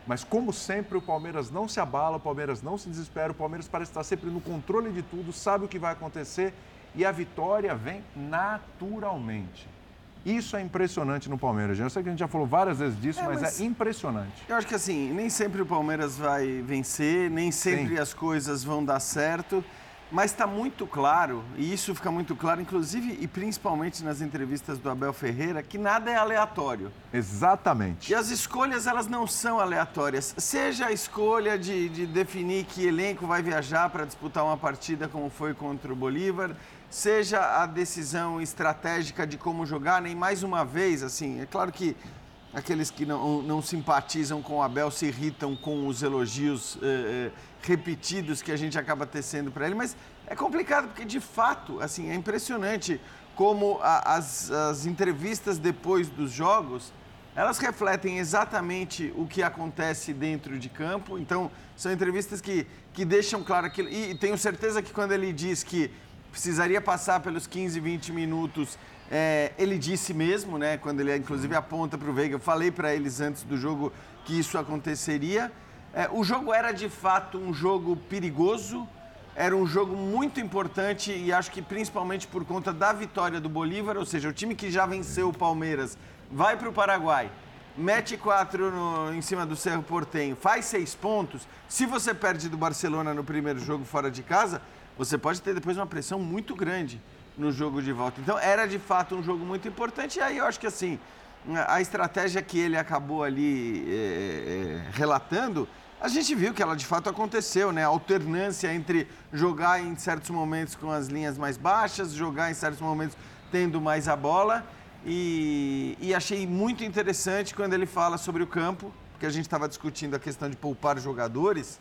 mas como sempre o Palmeiras não se abala, o Palmeiras não se desespera, o Palmeiras parece estar sempre no controle de tudo, sabe o que vai acontecer e a vitória vem naturalmente. Isso é impressionante no Palmeiras. Eu sei que a gente já falou várias vezes disso, é, mas, mas, é impressionante. Eu acho que assim, nem sempre o Palmeiras vai vencer, nem sempre Sim. as coisas vão dar certo, mas está muito claro, e isso fica muito claro, inclusive e principalmente nas entrevistas do Abel Ferreira, que nada é aleatório. Exatamente. E as escolhas, elas não são aleatórias. Seja a escolha de, de definir que elenco vai viajar para disputar uma partida como foi contra o Bolívar, seja a decisão estratégica de como jogar, nem mais uma vez, assim, é claro que aqueles que não, não simpatizam com o Abel se irritam com os elogios eh, eh, repetidos que a gente acaba tecendo para ele, mas é complicado porque, de fato, assim, é impressionante como a, as, as entrevistas depois dos jogos, elas refletem exatamente o que acontece dentro de campo, então são entrevistas que, que deixam claro aquilo, e tenho certeza que quando ele diz que precisaria passar pelos 15, 20 minutos. É, ele disse mesmo, né, quando ele inclusive aponta para o Veiga, eu falei para eles antes do jogo que isso aconteceria. É, o jogo era de fato um jogo perigoso, era um jogo muito importante e acho que principalmente por conta da vitória do Bolívar, ou seja, o time que já venceu o Palmeiras vai para o Paraguai, mete quatro no, em cima do Cerro Portenho, faz seis pontos. Se você perde do Barcelona no primeiro jogo fora de casa, você pode ter depois uma pressão muito grande no jogo de volta. Então era de fato um jogo muito importante. E aí eu acho que assim, a estratégia que ele acabou ali é, é, relatando, a gente viu que ela de fato aconteceu, né? A alternância entre jogar em certos momentos com as linhas mais baixas, jogar em certos momentos tendo mais a bola. E, e achei muito interessante quando ele fala sobre o campo, porque a gente estava discutindo a questão de poupar jogadores.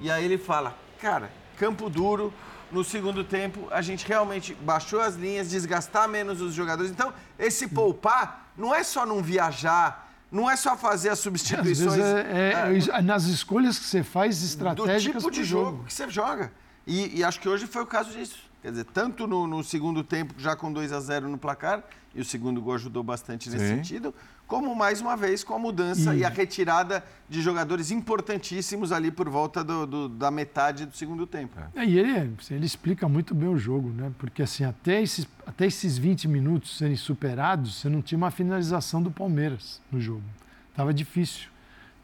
E aí ele fala, cara, campo duro. No segundo tempo, a gente realmente baixou as linhas, desgastar menos os jogadores. Então, esse poupar não é só não viajar, não é só fazer as substituições. É, é, é, nas escolhas que você faz estratégicas do tipo de jogo. jogo que você joga. E, e, acho que hoje foi o caso disso. Quer dizer, tanto no, no segundo tempo, já com 2 a 0 no placar, e o segundo gol ajudou bastante nesse Sim. sentido, como mais uma vez com a mudança e, e a retirada de jogadores importantíssimos ali por volta do, do, da metade do segundo tempo. É, e ele, ele explica muito bem o jogo, né? Porque assim, até esses, até esses 20 minutos serem superados, você não tinha uma finalização do Palmeiras no jogo. Estava difícil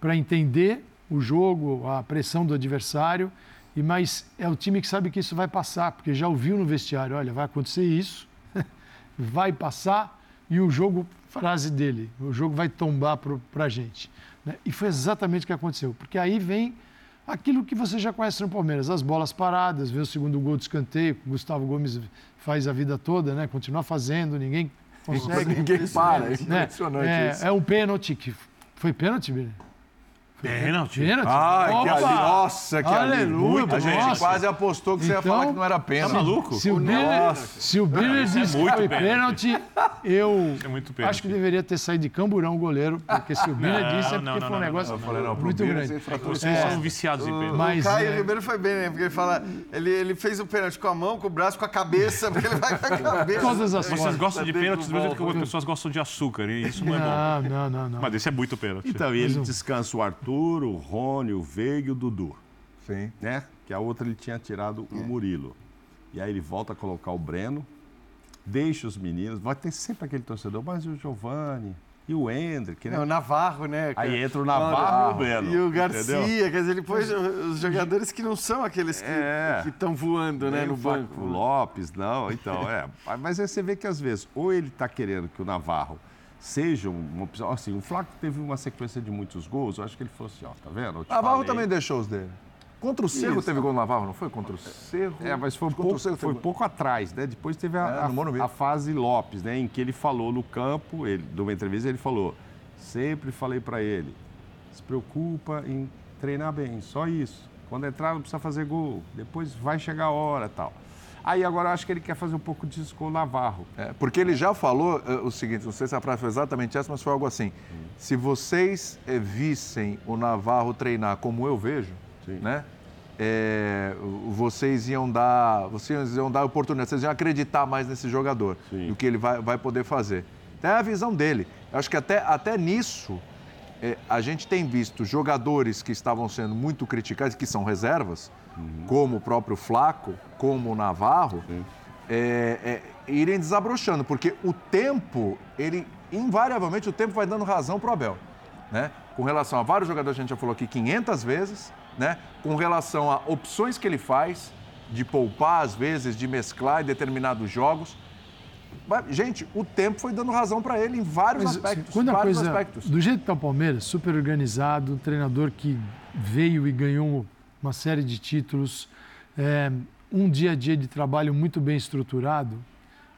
para entender o jogo, a pressão do adversário. E mas é o time que sabe que isso vai passar, porque já ouviu no vestiário, olha, vai acontecer isso, vai passar e o jogo frase dele: o jogo vai tombar para a gente. Né? E foi exatamente o que aconteceu, porque aí vem aquilo que você já conhece no Palmeiras: as bolas paradas, vê o segundo gol de escanteio, Gustavo Gomes faz a vida toda, né? continua fazendo, ninguém consegue. ninguém para, é, né? impressionante é, isso. É um pênalti que. Foi pênalti, Billy? Pênalti? Pênalti? Ah, que ali, nossa, que Aleluia, ali. A gente quase apostou que você então, ia falar que não era pênalti. Tá maluco? Se o Biller, se o Biller disse é que foi pênalti, eu é muito pênalti. acho que deveria ter saído de camburão o goleiro, porque se o Biller disse é porque não, não, foi um negócio não, não, muito grande. Vocês é. são viciados em pênalti. Mas, o Caio é... Ribeiro foi bem, né? Porque ele fala, ele, ele fez o pênalti com a mão, com o braço, com a cabeça, porque ele vai com a cabeça. Todas as Vocês gostam de pênaltis do mesmo que as pessoas gostam de açúcar, e isso não é bom. Não, não, não. Mas esse é muito pênalti. Então, e ele descansa o Arthur, o Ron, Rony, o Veiga e o Dudu. Sim. Né? Que a outra ele tinha tirado o é. Murilo. E aí ele volta a colocar o Breno, deixa os meninos, vai ter sempre aquele torcedor, mas o Giovani, e o Hendrick, né? É, o Navarro, né? Aí entra o Navarro e o Belo. E o Garcia, entendeu? quer dizer, ele pôs os jogadores que não são aqueles que É. estão voando, né, no o banco. Lopes, não, então, é. Mas aí você vê que às vezes, ou ele está querendo que o Navarro seja uma opção. Assim, o Flaco teve uma sequência de muitos gols, eu acho que ele falou assim, ó, tá vendo? Navarro também deixou os dele. Contra o Cerro Isso. teve gol do Navarro, não foi? Contra o Cerro. É, mas foi um pouco, Cerro foi pouco atrás, né? Depois teve a, É, no a- a fase Lopes, né? Em que ele falou no campo, ele, numa entrevista, ele falou: sempre falei para ele, se preocupa em treinar bem, só isso. Quando entrar, não precisa fazer gol. Depois vai chegar a hora tal. Aí agora eu acho que ele quer fazer um pouco disso com o Navarro. É, porque ele já falou eh, o seguinte, não sei se a frase foi exatamente essa, mas foi algo assim. Se vocês eh, vissem o Navarro treinar como eu vejo, né? eh, vocês iam dar, vocês iam dar oportunidade, vocês iam acreditar mais nesse jogador, do que ele vai, vai poder fazer. Então é a visão dele. Eu acho que até, até nisso eh, a gente tem visto jogadores que estavam sendo muito criticados, que são reservas, como o próprio Flaco, como o Navarro, é, é, irem desabrochando, porque o tempo, ele invariavelmente o tempo vai dando razão para o Abel, né? Com relação a vários jogadores que a gente já falou aqui 500 vezes, né? Com relação a opções que ele faz de poupar às vezes, de mesclar em determinados jogos. Mas, gente, o tempo foi dando razão para ele em vários Mas, aspectos, Quando a vários coisa, aspectos. do jeito que está o Palmeiras, super organizado, um treinador que veio e ganhou uma série de títulos, é, um dia a dia de trabalho muito bem estruturado,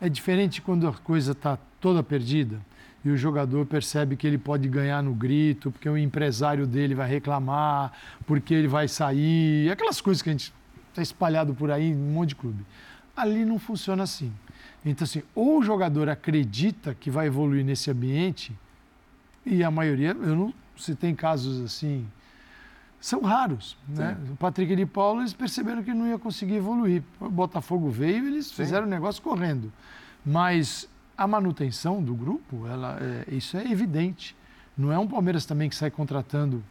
é diferente quando a coisa está toda perdida e o jogador percebe que ele pode ganhar no grito, porque o empresário dele vai reclamar, porque ele vai sair, aquelas coisas que a gente está espalhado por aí em um monte de clube. Ali não funciona assim. Então, assim, ou o jogador acredita que vai evoluir nesse ambiente, e a maioria, eu não, se tem casos assim, são raros. Né? O Patrick e de Paulo, eles perceberam que não ia conseguir evoluir. O Botafogo veio e eles fizeram o negócio correndo. Mas a manutenção do grupo, ela, é, isso é evidente. Não é um Palmeiras também que sai contratando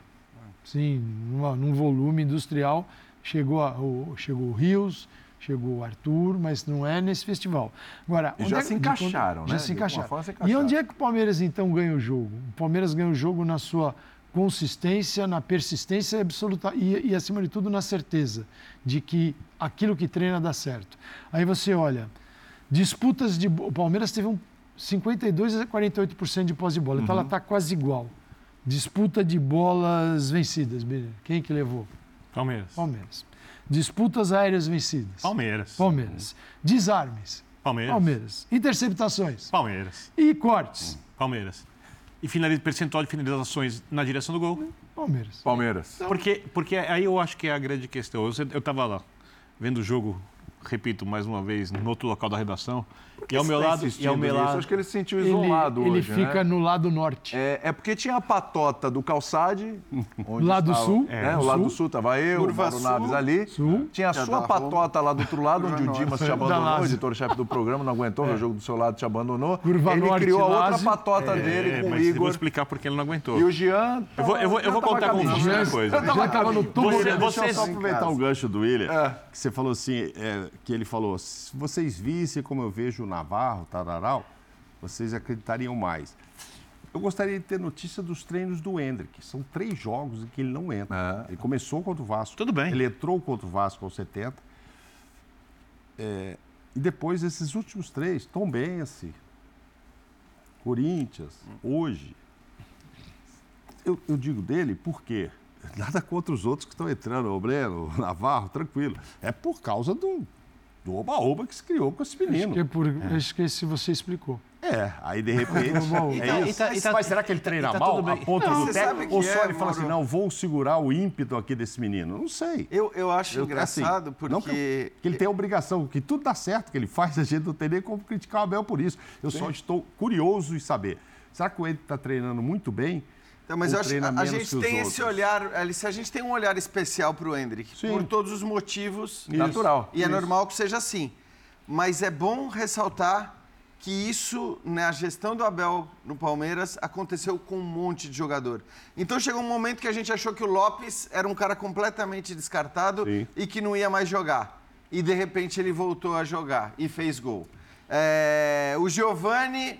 sim, numa, num volume industrial. Chegou, a, o, chegou o Rios, chegou o Arthur, mas não é nesse festival. Agora, E onde já é- se encaixaram, já né? se De encaixaram. forma se E encaixaram. onde é que o Palmeiras então ganha o jogo? O Palmeiras ganha o jogo na sua consistência, na persistência absoluta e, e, acima de tudo, na certeza de que aquilo que treina dá certo. Aí você olha, disputas de. O Palmeiras teve um 52 a 48% de posse de bola, então Uhum. ela está quase igual. Disputa de bolas vencidas. Quem que levou? Palmeiras. Palmeiras. Disputas aéreas vencidas. Palmeiras. Palmeiras. Desarmes. Palmeiras. Palmeiras. Interceptações. Palmeiras. E cortes. Palmeiras. E finaliza, percentual de finalizações na direção do gol? Palmeiras. Palmeiras. Porque, porque aí eu acho que é a grande questão. Eu estava lá vendo o jogo, repito mais uma vez, no outro local da redação. E ao meu tá lado. E ao meu nisso? lado. Acho que ele se sentiu Ele- isolado ele hoje, fica né? no lado norte. É, é porque tinha a patota do Calçade. onde Lado estava- sul. É, É, o do lado sul. sul estava eu, Curva o Mauro sul. Naves ali. Tinha a é sua patota lá do outro lado, onde o Dimas te abandonou, o editor-chefe do programa, não aguentou, É. o jogo do seu lado te abandonou. Curva ele norte, criou a outra Lázio. patota É, dele com o mas eu vou Igor. explicar porque ele não aguentou. E o Jean. Eu vou, eu vou, eu vou tava contar com você uma Jean- coisa. Jean tava tava no. Você- Deixa eu só aproveitar o gancho do William, É. que você falou assim, é, que ele falou, se vocês vissem como eu vejo o Navarro, Tararal, vocês acreditariam mais. Eu gostaria de ter notícia dos treinos do Hendrick. São três jogos em que ele não entra. Ele começou contra o Vasco. Tudo bem. Ele entrou contra o Vasco aos 70. É, e depois, esses últimos três, Tom Bense, Corinthians, hoje. Eu, eu digo dele porque nada contra os outros que estão entrando, o Breno, o Navarro, tranquilo. É por causa do do oba-oba que se criou com esse menino. Acho que, é por, acho que esse você explicou. É, aí de repente. É isso. E tá- e tá- Mas será que ele treina e tá mal a ponto Não, do técnico? Ou que só é, ele fala assim, não, vou segurar o ímpeto aqui desse menino? Não sei. Eu, eu acho Eu- engraçado assim, Não que, porque. que ele tem a obrigação, que tudo dá certo que ele faz, a gente não tem nem como criticar o Abel por isso. Eu só Sim. estou curioso em saber. Será que o Ed está treinando muito bem? Então, mas eu acho, treina a, gente que tem outros? esse olhar, Alice, a gente tem um olhar especial para o Hendrick, Sim. por todos os motivos. Isso. Natural. E é Isso. normal que seja assim. Mas é bom ressaltar que isso, na gestão do Abel no Palmeiras, aconteceu com um monte de jogador. Então chegou um momento que a gente achou que o Lopes era um cara completamente descartado e que não ia mais jogar. E de repente ele voltou a jogar e fez gol. É, o Giovani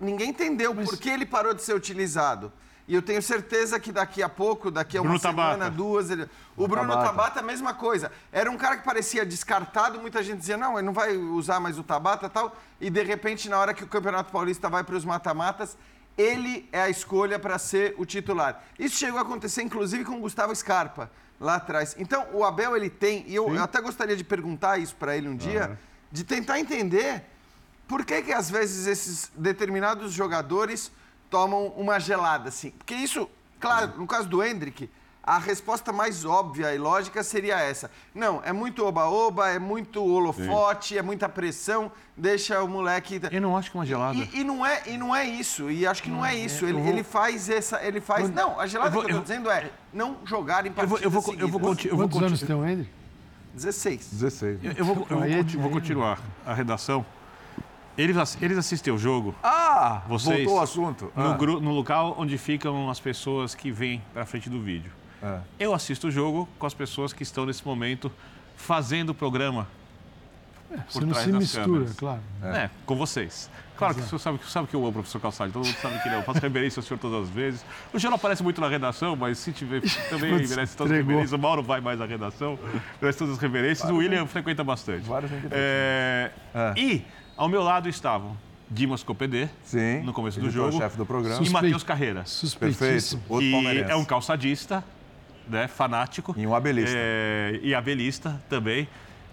ninguém entendeu por que ele parou de ser utilizado. E eu tenho certeza que daqui a pouco, daqui a uma Bruno semana, Tabata. duas. Ele... O Bruno Tabata. Tabata, a mesma coisa. Era um cara que parecia descartado, muita gente dizia, não, ele não vai usar mais o Tabata e tal. E de repente, na hora que o Campeonato Paulista vai para os mata-matas, ele é a escolha para ser o titular. Isso chegou a acontecer, inclusive, com o Gustavo Scarpa, lá atrás. Então, o Abel, ele tem, e eu, eu até gostaria de perguntar isso para ele um dia, de tentar entender por que, que às vezes esses determinados jogadores tomam uma gelada assim? Porque isso, claro, no caso do Hendrick, a resposta mais óbvia e lógica seria essa. Não, é muito oba-oba, é muito holofote, é muita pressão, deixa o moleque. Eu não acho que é uma gelada. E, e não é, e não é isso, e acho que não é isso. eu Ele, vou- ele faz essa. Ele faz. Eu- Não, a gelada eu vou- que eu tô eu- dizendo é não jogar em Eu vou- eu vou- eu vou conti- eu vou Quantos anos tem o Hendrick? 16. 16. Eu, eu vou, eu vou é vou continuar a redação. Eles, eles assistem o jogo. Ah, vocês, voltou o assunto. No, Ah. gru- no local onde ficam as pessoas que vêm para frente do vídeo. É. Eu assisto o jogo com as pessoas que estão nesse momento fazendo o programa. Você por não trás se mistura, câmeras. claro. É. com vocês. Claro que o senhor sabe, que- sabe que eu amo o professor Calçade, todo mundo sabe que ele é. Eu faço reverência ao senhor todas as vezes. O senhor não aparece muito na redação, mas se tiver, também Putz, merece todas as reverências. O Mauro vai mais à redação, merece todas as reverências. o William frequenta bastante. É, E, ao meu lado estavam Dimas Copedê, Sim, no começo do jogo, do programa. e. Matheus Carreira. Perfeito, outro que é um calçadista, né, fanático. E um abelista. É, e abelista também.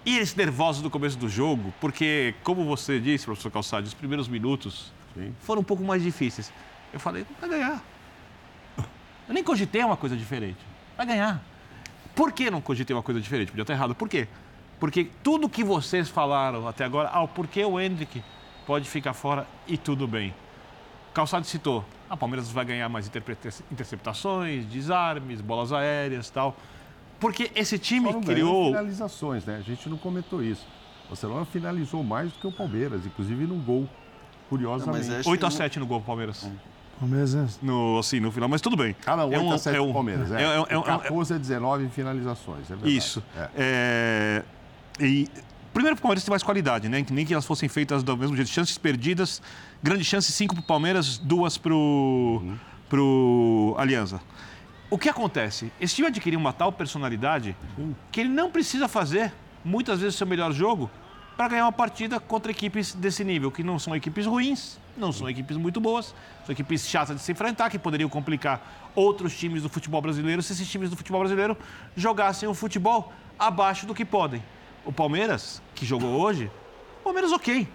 E eles nervosos no começo do jogo, porque, como você disse, professor Calçade, os primeiros minutos foram um pouco mais difíceis. Eu falei, vai ganhar. Eu nem cogitei uma coisa diferente. Vai ganhar. Por que não cogitei uma coisa diferente? Podia estar errado. Por quê? Porque tudo que vocês falaram até agora, ah, por que o Hendrick pode ficar fora e tudo bem. Calçado citou, a Palmeiras vai ganhar mais interceptações, desarmes, bolas aéreas tal. Porque esse time Só não criou. finalizações, né? A gente não comentou isso. O Barcelona finalizou mais do que o Palmeiras, inclusive num gol. Curiosamente. 8 a 7 no gol, Palmeiras. Palmeiras é... No, assim, no final, mas tudo bem. Ah, não, 8 É um- a 7 é um- Palmeiras. É, é- é- é- é- 14 a 19 em finalizações, é verdade. Isso. É. E, primeiro, que o Palmeiras tem mais qualidade, né? Nem que elas fossem feitas do mesmo jeito. Chances perdidas, grande chance, cinco para o Palmeiras, duas para o pro Aliança. O que acontece? Esse time adquiriu uma tal personalidade que ele não precisa fazer, muitas vezes, o seu melhor jogo para ganhar uma partida contra equipes desse nível, que não são equipes ruins, não são equipes muito boas, são equipes chatas de se enfrentar, que poderiam complicar outros times do futebol brasileiro se esses times do futebol brasileiro jogassem o futebol abaixo do que podem. O Palmeiras, que jogou hoje, o Palmeiras ok.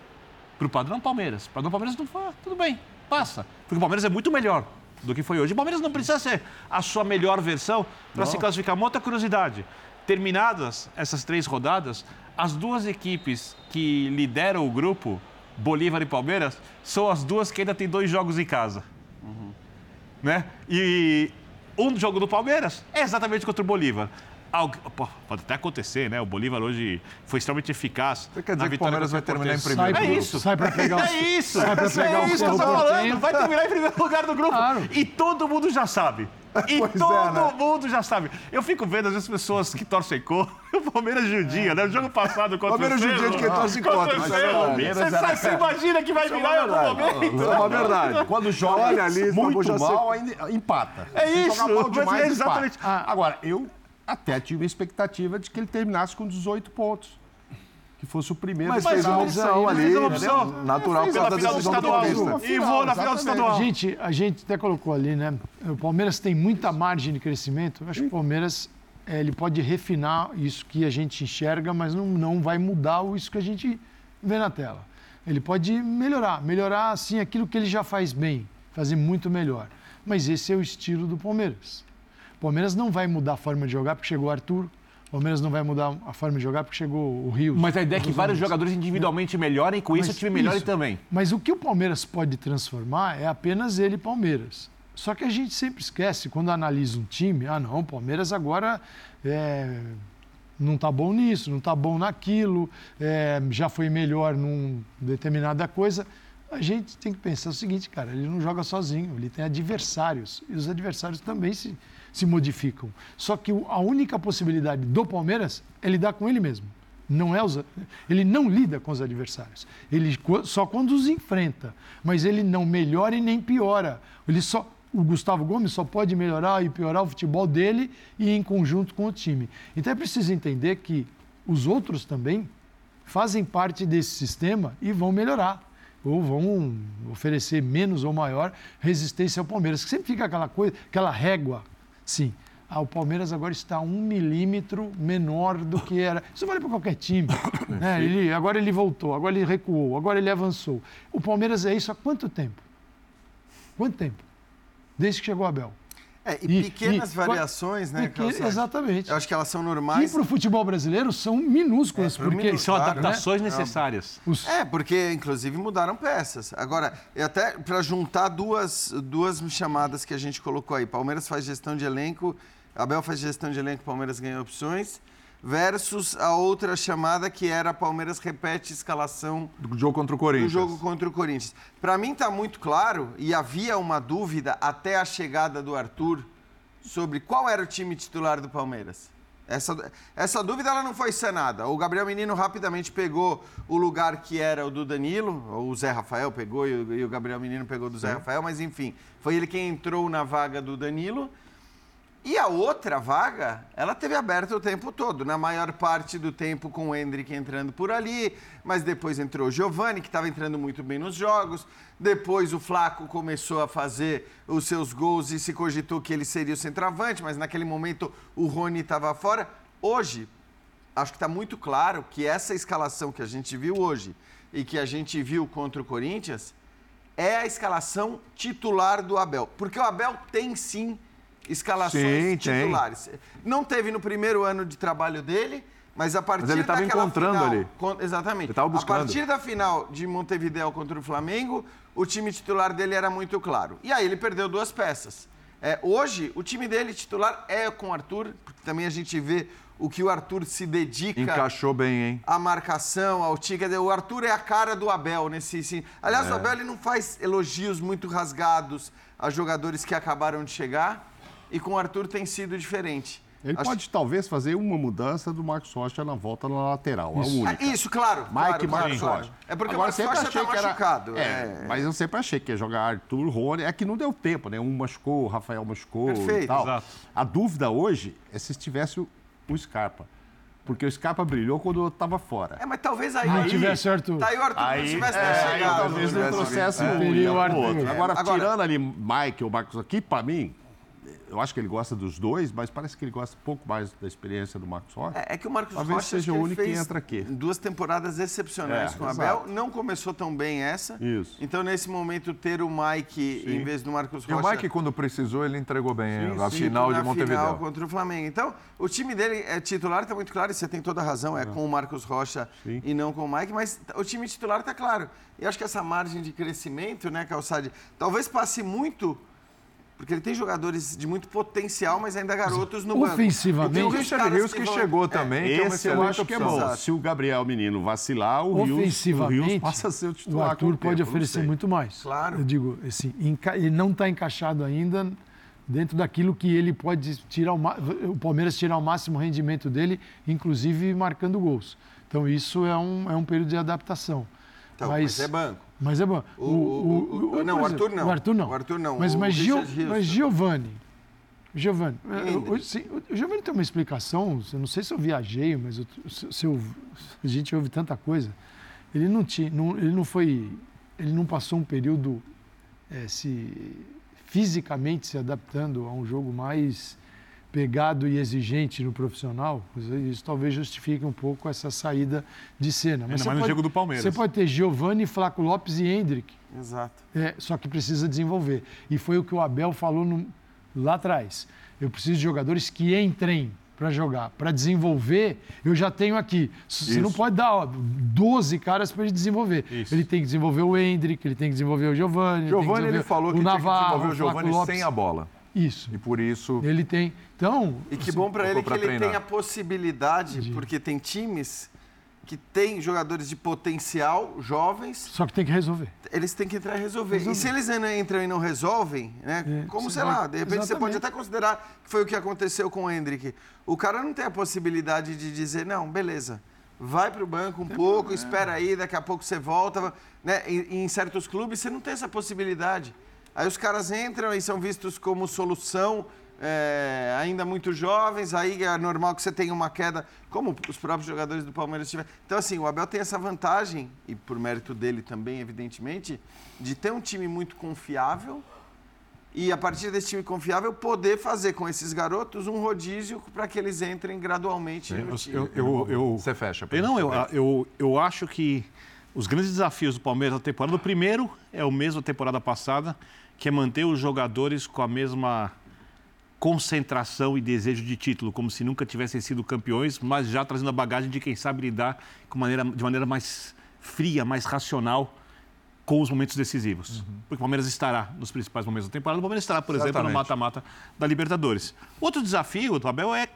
Para o padrão Palmeiras. Para o Palmeiras não foi, tudo bem, passa. Porque o Palmeiras é muito melhor do que foi hoje. O Palmeiras não precisa ser a sua melhor versão para se classificar. Uma outra curiosidade: terminadas essas três rodadas, as duas equipes que lideram o grupo, Bolívar e Palmeiras, são as duas que ainda têm dois jogos em casa. Né? E um jogo do Palmeiras é exatamente contra o Bolívar. Pode até acontecer, né? O Bolívar hoje foi extremamente eficaz. Você quer dizer que o Palmeiras vai terminar em primeiro É do grupo? isso. Sai pra pegar o- É isso. sai pra pegar é o isso que eu tô falando. Vai terminar em primeiro lugar do grupo. E todo mundo já sabe. E Pois é, todo né? mundo já sabe. Eu fico vendo às vezes pessoas que torcem contra. O Palmeiras judia, né? O jogo passado contra Palmeiras o Cerro. judia de quem torce contra, o mas é. Você, sabe, você imagina que vai Isso é virar em algum momento. Isso é uma verdade. Quando joga Olha ali, muito mal, ainda empata. É Se isso, jogar mal mas demais, é exatamente- empata. Agora, eu até tive a expectativa de que ele terminasse com 18 pontos. Que fosse o primeiro. Mas a fez uma opção ali, entendeu? uma opção natural por Pela causa da final do decisão do estadual. Paulista. E vou na final do estadual. A gente, a gente até colocou ali, né? O Palmeiras tem muita margem de crescimento. Eu acho que o Palmeiras eh, ele pode refinar isso que a gente enxerga, mas não, não vai mudar o- isso que a gente vê na tela. Ele pode melhorar, melhorar assim aquilo que ele já faz bem, fazer muito melhor. Mas esse é o estilo do Palmeiras. O Palmeiras não vai mudar a forma de jogar porque chegou o Arthur. O Palmeiras não vai mudar a forma de jogar porque chegou o Rio. Mas a ideia é que vários jogadores individualmente melhorem, com isso o Mas time melhore isso. também. Mas o que o Palmeiras pode transformar é apenas ele Palmeiras. Só que a gente sempre esquece, quando analisa um time, ah não, o Palmeiras agora é, não está bom nisso, não está bom naquilo, é, já foi melhor num determinada coisa. A gente tem que pensar o seguinte, cara, ele não joga sozinho, ele tem adversários. E os adversários também se, se modificam. Só que a única possibilidade do Palmeiras é lidar com ele mesmo. Não é os, ele não lida com os adversários. Ele só quando os enfrenta. Mas ele não melhora e nem piora. Ele só, o Gustavo Gomes só pode melhorar e piorar o futebol dele e em conjunto com o time. Então é preciso entender que os outros também fazem parte desse sistema e vão melhorar ou vão oferecer menos ou maior resistência ao Palmeiras. Sempre fica aquela coisa, aquela régua, sim. Ah, o Palmeiras agora está um milímetro menor do que era. Isso vale para qualquer time. né? ele, agora ele voltou, agora ele recuou, agora ele avançou. O Palmeiras é isso há quanto tempo? Quanto tempo? Desde que chegou o Abel. É, e, e pequenas e, variações, né, pequeno, Exatamente. Eu acho que elas são normais. E para o futebol brasileiro são minúsculas. É, porque são claro, adaptações né? necessárias. É, porque inclusive mudaram peças. Agora, até para juntar duas, duas chamadas que a gente colocou aí. Palmeiras faz gestão de elenco, Abel faz gestão de elenco, Palmeiras ganha opções versus a outra chamada que era Palmeiras repete escalação do jogo contra o Corinthians. Do jogo contra o Corinthians. Para mim está muito claro e havia uma dúvida até a chegada do Arthur sobre qual era o time titular do Palmeiras. Essa, essa dúvida ela não foi sanada. O Gabriel Menino rapidamente pegou o lugar que era o do Danilo, ou o Zé Rafael pegou e o, e o Gabriel Menino pegou do Zé Sim. Rafael, mas enfim, foi ele quem entrou na vaga do Danilo. E a outra vaga, ela teve aberta o tempo todo, na maior parte do tempo com o Hendrick entrando por ali, mas depois entrou o Giovani, que estava entrando muito bem nos jogos. Depois o Flaco começou a fazer os seus gols e se cogitou que ele seria o centroavante, mas naquele momento o Rony estava fora. Hoje, acho que está muito claro que essa escalação que a gente viu hoje e que a gente viu contra o Corinthians é a escalação titular do Abel. Porque o Abel tem sim escalações Sim, titulares. Tem. Não teve no primeiro ano de trabalho dele, mas a partir mas ele estava encontrando final, ali. Exatamente. Ele buscando. A partir da final de Montevideo contra o Flamengo, o time titular dele era muito claro. E aí ele perdeu duas peças. É, hoje, o time dele titular é com o Arthur, porque também a gente vê o que o Arthur se dedica. Encaixou bem, hein? A marcação, ao tique. O Arthur é a cara do Abel nesse. Sim. Aliás, é. o Abel ele não faz elogios muito rasgados a jogadores que acabaram de chegar e com o Arthur tem sido diferente. Ele Acho... pode talvez fazer uma mudança do Marcos Rocha na volta na lateral, isso. a única. Ah, isso, claro. Mike claro, Marcos claro, Rocha. É porque Agora, o Marcos Rocha está machucado. Era... É, é, mas eu sempre achei que ia jogar Arthur, Rony. É que não deu tempo, né? Um machucou, o Rafael machucou Perfeito. e tal. Exato. A dúvida hoje é se tivesse o, o Scarpa. Porque o Scarpa brilhou quando eu estava fora. É, mas talvez aí... Não tivesse Arthur. Tá aí o Arthur aí, não tivesse é, chegado. Talvez não trouxesse é, o, o Arthur. Agora, Agora, tirando ali Mike ou Marcos aqui, para mim, eu acho que ele gosta dos dois, mas parece que ele gosta um pouco mais da experiência do Marcos Rocha. É, é que o Marcos Talvez Rocha seja o único que entra aqui. Duas temporadas excepcionais é, com o Abel. Não começou tão bem essa. Isso. Então, nesse momento, ter o Mike Sim. em vez do Marcos Rocha. E o Mike, quando precisou, ele entregou bem sim, a final de Montevideo. final contra o Flamengo. Então, o time dele é titular, está muito claro, e você tem toda a razão, é, é com o Marcos Rocha sim. e não com o Mike, mas o time titular está claro. E acho que essa margem de crescimento, né, Calçade, talvez passe muito porque ele tem jogadores de muito potencial, mas ainda garotos no banco. Ofensivamente. O Richard Rios que, chegou é, também, que é esse eu acho que é bom. Se o Gabriel Menino vacilar, o Rios, o Rios passa a ser o titular. O Arthur pode tempo, oferecer muito mais. Claro. Eu digo, assim, ele não está encaixado ainda dentro daquilo que ele pode tirar, o, o Palmeiras tirar o máximo rendimento dele, inclusive marcando gols. Então isso é um, é um período de adaptação. Então, mas, mas é banco. Mas é bom. O, o, o, não, o Arthur não. O Arthur não. O Arthur não. Mas, mas, Gio, mas Giovanni. Giovanni, o, sim, o Giovanni tem uma explicação, eu não sei se eu viajei, mas eu, se eu, a gente ouve tanta coisa. Ele não, tinha, não, ele não foi, ele não passou um período é, se fisicamente se adaptando a um jogo mais pegado e exigente no profissional, isso talvez justifique um pouco essa saída de cena. Mas Ainda mais no jogo do Palmeiras. Você pode ter Giovanni, Flaco Lopes e Hendrick. Exato. É, só que precisa desenvolver. E foi o que o Abel falou no, lá atrás. Eu preciso de jogadores que entrem para jogar. Para desenvolver, eu já tenho aqui. Você Isso. não pode dar ó, 12 caras para ele desenvolver. Isso. Ele tem que desenvolver o Hendrick, ele tem que desenvolver o Giovanni. Giovanni, ele, ele falou o que Navarro, tem que desenvolver o Giovanni sem a bola. Isso. E por isso. Ele tem. Então. E que bom para ele que ele treinar. tem a possibilidade, de... porque tem times que têm jogadores de potencial, jovens. Só que tem que resolver. Eles têm que entrar e resolver. resolver. E se eles entram e não resolvem, né? É, como, sei vai... lá, de repente Exatamente. você pode até considerar que foi o que aconteceu com o Hendrick. O cara não tem a possibilidade de dizer, não, beleza vai para o banco um tem pouco, problema. espera aí, daqui a pouco você volta. Né? Em, em certos clubes você não tem essa possibilidade. Aí os caras entram e são vistos como solução é, ainda muito jovens, aí é normal que você tenha uma queda, como os próprios jogadores do Palmeiras tiveram. Então, assim, o Abel tem essa vantagem, e por mérito dele também, evidentemente, de ter um time muito confiável e, a partir desse time confiável, poder fazer com esses garotos um rodízio para que eles entrem gradualmente no time. Eu, eu, eu, você fecha. Eu, não, eu, eu, eu acho que os grandes desafios do Palmeiras na temporada, o primeiro é o mesmo da temporada passada, que é manter os jogadores com a mesma concentração e desejo de título, como se nunca tivessem sido campeões, mas já trazendo a bagagem de quem sabe lidar com maneira, de maneira mais fria, mais racional com os momentos decisivos. Uhum. Porque o Palmeiras estará nos principais momentos da temporada, o Palmeiras estará, por Exatamente. exemplo, no mata-mata da Libertadores. Outro desafio do Abel é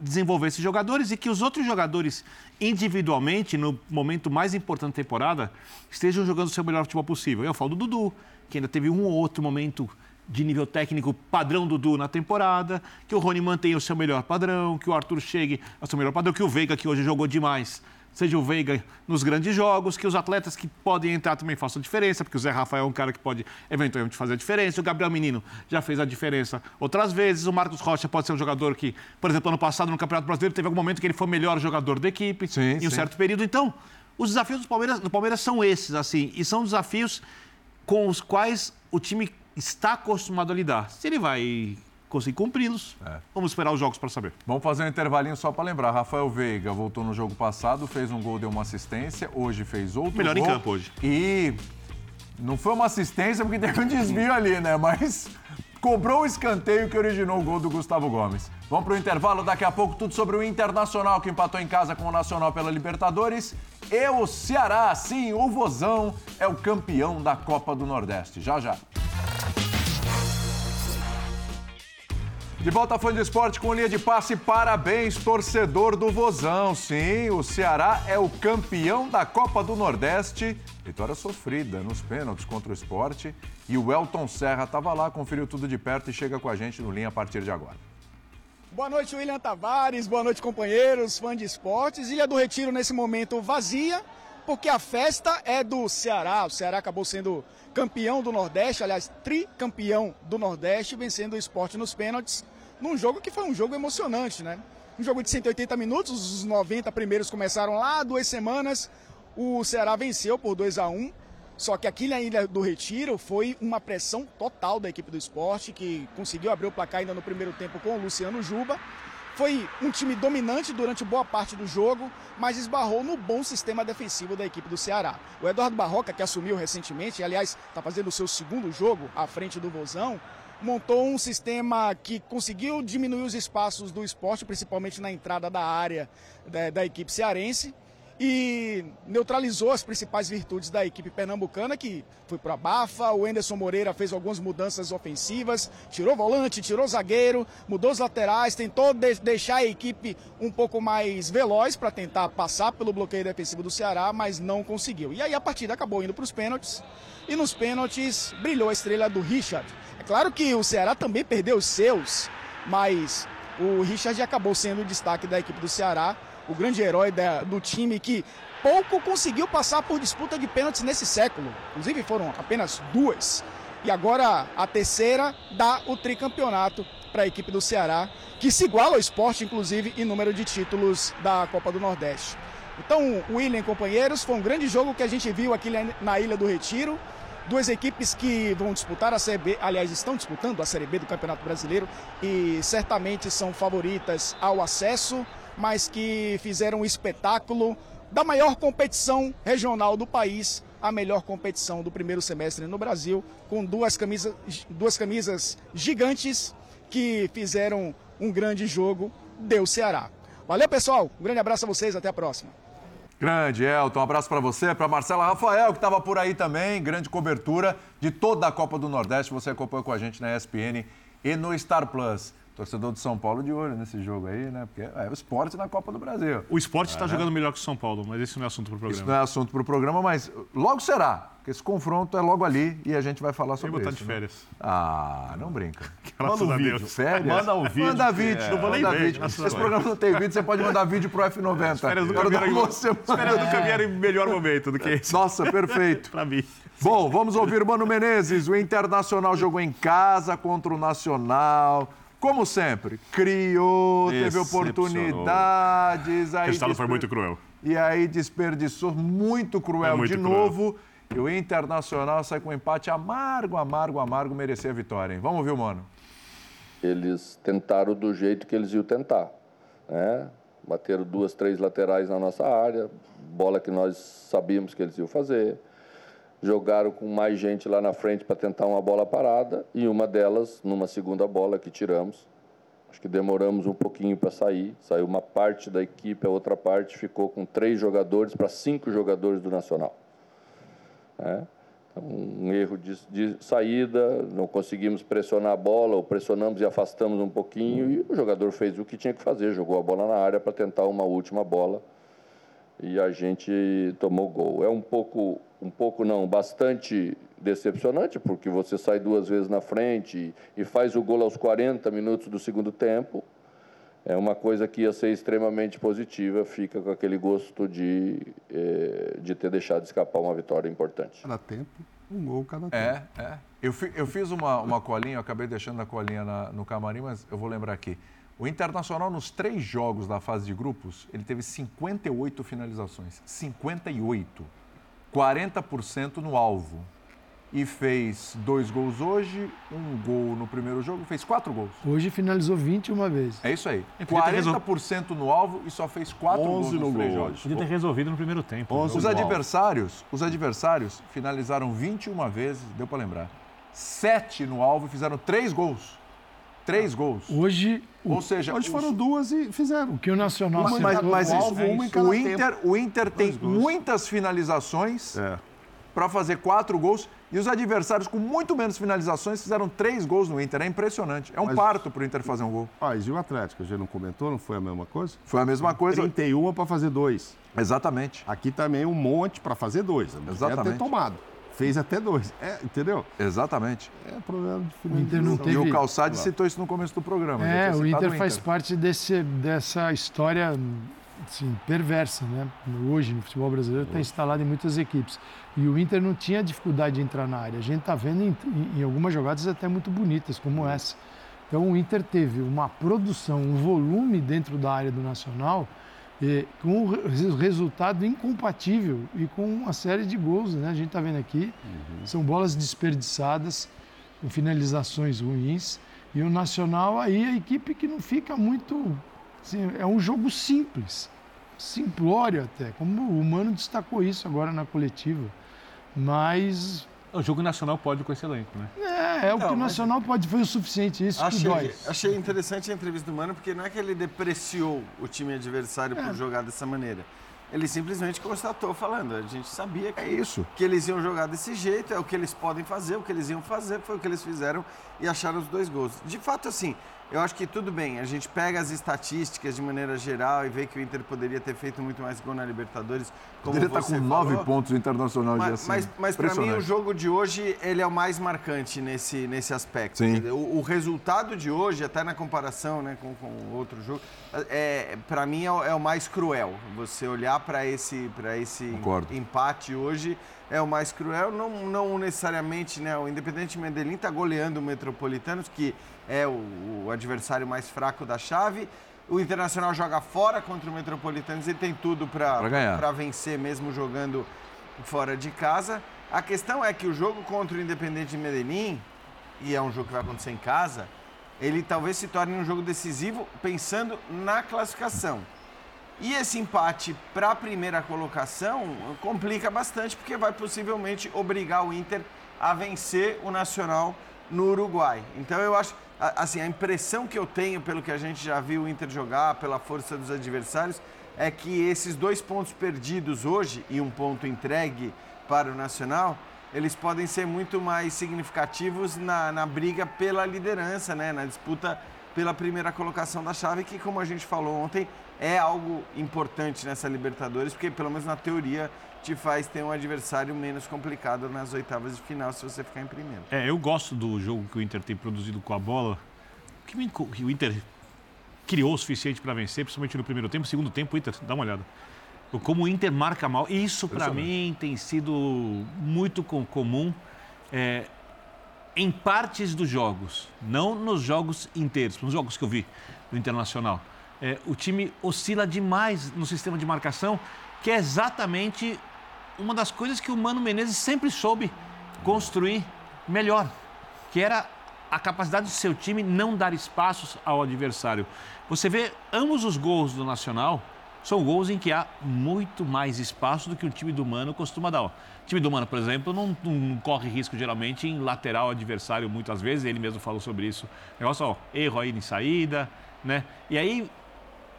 desenvolver esses jogadores e que os outros jogadores, individualmente, no momento mais importante da temporada, estejam jogando o seu melhor futebol possível. Eu falo do Dudu, que ainda teve um ou outro momento de nível técnico padrão Dudu na temporada, que o Rony mantenha o seu melhor padrão, que o Arthur chegue ao seu melhor padrão, que o Veiga, que hoje jogou demais, seja o Veiga nos grandes jogos, que os atletas que podem entrar também façam diferença, porque o Zé Rafael é um cara que pode eventualmente fazer a diferença, o Gabriel Menino já fez a diferença outras vezes, o Marcos Rocha pode ser um jogador que, por exemplo, ano passado no Campeonato Brasileiro teve algum momento que ele foi o melhor jogador da equipe, sim, em um sim. certo período. Então, os desafios do Palmeiras, do Palmeiras são esses, assim, e são desafios com os quais o time está acostumado a lidar. Se ele vai conseguir cumpri-los, é. vamos esperar os jogos para saber. Vamos fazer um intervalinho só para lembrar. Rafael Veiga voltou no jogo passado, fez um gol, deu uma assistência. Hoje fez outro Melhor gol. em campo hoje. E não foi uma assistência porque teve um desvio ali, né? Mas cobrou o escanteio que originou o gol do Gustavo Gomes. Vamos para o intervalo, daqui a pouco tudo sobre o Internacional que empatou em casa com o Nacional pela Libertadores. E o Ceará, sim, o Vozão é o campeão da Copa do Nordeste. Já, já. De volta fã de esporte com linha de passe, parabéns, torcedor do Vozão. Sim, o Ceará é o campeão da Copa do Nordeste. Vitória sofrida nos pênaltis contra o esporte. E o Elton Serra estava lá, conferiu tudo de perto e chega com a gente no linha a partir de agora. Boa noite, William Tavares. Boa noite, companheiros, fã de esportes. Ilha do Retiro, nesse momento, vazia, porque a festa é do Ceará. O Ceará acabou sendo campeão do Nordeste, aliás, tricampeão do Nordeste, vencendo o esporte nos pênaltis num jogo que foi um jogo emocionante, né? Um jogo de 180 minutos, os 90 primeiros começaram lá, duas semanas, o Ceará venceu por 2 a 1 só que aqui na Ilha do Retiro foi uma pressão total da equipe do esporte, que conseguiu abrir o placar ainda no primeiro tempo com o Luciano Juba. Foi um time dominante durante boa parte do jogo, mas esbarrou no bom sistema defensivo da equipe do Ceará. O Eduardo Barroca, que assumiu recentemente, e, aliás, está fazendo o seu segundo jogo à frente do Vozão, montou um sistema que conseguiu diminuir os espaços do esporte, principalmente na entrada da área da, da equipe cearense, e neutralizou as principais virtudes da equipe pernambucana, que foi para a Bafa. O Enderson Moreira fez algumas mudanças ofensivas, tirou volante, tirou zagueiro, mudou os laterais, tentou de deixar a equipe um pouco mais veloz para tentar passar pelo bloqueio defensivo do Ceará, mas não conseguiu. E aí a partida acabou indo para os pênaltis, e nos pênaltis brilhou a estrela do Richard Claro que o Ceará também perdeu os seus, mas o Richard acabou sendo o destaque da equipe do Ceará, o grande herói da, do time que pouco conseguiu passar por disputa de pênaltis nesse século. Inclusive foram apenas duas. E agora a terceira dá o tricampeonato para a equipe do Ceará, que se iguala ao esporte, inclusive, em número de títulos da Copa do Nordeste. Então, William companheiros, foi um grande jogo que a gente viu aqui na Ilha do Retiro. Duas equipes que vão disputar a Série B, aliás, estão disputando a Série B do Campeonato Brasileiro e certamente são favoritas ao acesso, mas que fizeram um espetáculo da maior competição regional do país, a melhor competição do primeiro semestre no Brasil, com duas camisas, duas camisas gigantes que fizeram um grande jogo, deu Ceará. Valeu, pessoal. Um grande abraço a vocês, até a próxima. Grande, Elton. Um abraço para você, para Marcela Rafael, que estava por aí também. Grande cobertura de toda a Copa do Nordeste. Você acompanha com a gente na ESPN e no Star Plus. Torcedor do São Paulo de olho nesse jogo aí, né? Porque é o esporte na Copa do Brasil. O esporte está é. jogando melhor que o São Paulo, mas isso não é assunto para o programa. Isso não é assunto para o programa, mas logo será. Porque esse confronto é logo ali e a gente vai falar sobre isso. de férias. Né? Ah, não brinca. Graças manda a vídeo. Férias? Manda um vídeo. Manda vídeo. É, não vou nem manda ver, vídeo. a Esse programa não tem vídeo, você pode mandar vídeo pro F90. As férias nunca Quero dar vieram, uma em- semana. as férias nunca vieram em melhor momento do que esse. Nossa, perfeito. para mim. Bom, vamos ouvir o Mano Menezes. O Internacional jogou em casa contra o Nacional. Como sempre, criou, teve oportunidades. O resultado foi muito cruel. E aí desperdiçou muito cruel É muito de cruel. novo. E o Internacional sai com um empate amargo, amargo, amargo, merecia a vitória, hein? Vamos ouvir o Mano. Eles tentaram do jeito que eles iam tentar. Né? Bateram duas, três laterais na nossa área, bola que nós sabíamos que eles iam fazer. Jogaram com mais gente lá na frente para tentar uma bola parada e uma delas, numa segunda bola que tiramos. Acho que demoramos um pouquinho para sair. Saiu uma parte da equipe, a outra parte ficou com três jogadores para cinco jogadores do Nacional. né? Então, um erro de, de saída, não conseguimos pressionar a bola, ou pressionamos e afastamos um pouquinho, e o jogador fez o que tinha que fazer, jogou a bola na área para tentar uma última bola, e a gente tomou gol. É um pouco, um pouco não, bastante decepcionante, porque você sai duas vezes na frente e, e faz o gol aos 40 minutos do segundo tempo, é uma coisa que ia ser extremamente positiva, fica com aquele gosto de, eh, de ter deixado escapar uma vitória importante. Cada tempo, um gol cada tempo. É, é. Eu, fi- eu fiz uma, uma colinha, eu acabei deixando a colinha na- no camarim, mas eu vou lembrar aqui. O Internacional, nos três jogos da fase de grupos, ele teve 58 finalizações. 58. 40% no alvo. E fez dois gols hoje, um gol no primeiro jogo, fez quatro gols. Hoje finalizou 21 vezes. É isso aí. É, podia ter resol- 40% no alvo e só fez quatro gols 11 nos no três gol jogos. Podia ter resolvido no primeiro tempo. Os alvo. adversários, os adversários finalizaram 21 vezes, deu para lembrar. Sete no alvo e fizeram três gols. Três gols. Hoje, Ou seja, Hoje os- foram duas e fizeram. o que o Nacional mas, mas, mas isso, alvo, uma em cada o Inter, o Inter tem muitas finalizações É. para fazer quatro gols e os adversários com muito menos finalizações fizeram três gols no Inter. É impressionante. É um Mas- parto para o Inter fazer um gol. Mas e o Atlético? A gente não comentou, não foi a mesma coisa? Foi a mesma coisa. 31 para fazer dois. Exatamente. Aqui também um monte para fazer dois. Exatamente. ter tomado. Fez até dois. É, entendeu? Exatamente. É problema de O Inter não teve- E o Calçade citou isso no começo do programa. É, o citado Inter faz parte desse, dessa história assim, perversa, né? Hoje, no futebol brasileiro, está instalado em muitas equipes. E o Inter não tinha dificuldade de entrar na área. A gente está vendo em, em- em algumas jogadas até muito bonitas, como essa. Então, o Inter teve uma produção, um volume dentro da área do Nacional, eh, com um re- resultado incompatível e com uma série de gols, né? A gente está vendo aqui, são bolas desperdiçadas, com finalizações ruins. E o Nacional aí, a equipe que não fica muito. assim, é um jogo simples, simplório até, como o Mano destacou isso agora na coletiva. Mas O jogo nacional pode com esse elenco, né? é, é o que o Nacional pode, foi o suficiente, isso que dói. Achei, achei interessante a entrevista do Mano, porque não é que ele depreciou o time adversário É. por jogar dessa maneira. Ele simplesmente constatou falando, a gente sabia que, É isso. que eles iam jogar desse jeito, é o que eles podem fazer, o que eles iam fazer, foi o que eles fizeram e acharam os dois gols. De fato, assim, eu acho que tudo bem, a gente pega as estatísticas de maneira geral e vê que o Inter poderia ter feito muito mais gol na Libertadores. Como Poderia estar você com nove falou. pontos Internacional de Mas, assim. mas, mas para mim o jogo de hoje ele é o mais marcante nesse, nesse aspecto. Sim. O, o resultado de hoje, até na comparação né, com, com o outro jogo, é, para mim é o, é o mais cruel. Você olhar para esse, pra esse Concordo. empate hoje é o mais cruel. Não, não necessariamente, né? O Independente Medellín está goleando o Metropolitanos, que é o, o adversário mais fraco da chave. O Internacional joga fora contra o Metropolitanos e tem tudo para vencer mesmo jogando fora de casa. A questão é que o jogo contra o Independente Medellín, e é um jogo que vai acontecer em casa, ele talvez se torne um jogo decisivo pensando na classificação. E esse empate para a primeira colocação complica bastante, porque vai possivelmente obrigar o Inter a vencer o Nacional no Uruguai. Então eu acho, assim, a impressão que eu tenho pelo que a gente já viu o Inter jogar, pela força dos adversários, é que esses dois pontos perdidos hoje e um ponto entregue para o Nacional, eles podem ser muito mais significativos na, na briga pela liderança, né? na disputa pela primeira colocação da chave, que, como a gente falou ontem, é algo importante nessa Libertadores, porque, pelo menos na teoria, te faz ter um adversário menos complicado nas oitavas de final se você ficar em primeiro. É, eu gosto do jogo que o Inter tem produzido com a bola. Que o Inter criou o suficiente para vencer, principalmente no primeiro tempo. Segundo tempo, o Inter, dá uma olhada. Como o Inter marca mal. Isso, para mim, tem sido muito comum é, em partes dos jogos, não nos jogos inteiros, nos jogos que eu vi no Internacional. É, o time oscila demais no sistema de marcação, que é exatamente uma das coisas que o Mano Menezes sempre soube construir melhor, que era a capacidade do seu time não dar espaços ao adversário. Você vê ambos os gols do Nacional são gols em que há muito mais espaço do que o time do Mano costuma dar. O time do Mano, por exemplo, não, não corre risco geralmente em lateral adversário muitas vezes, ele mesmo falou sobre isso. Negócio, ó, erro aí em saída, né? E aí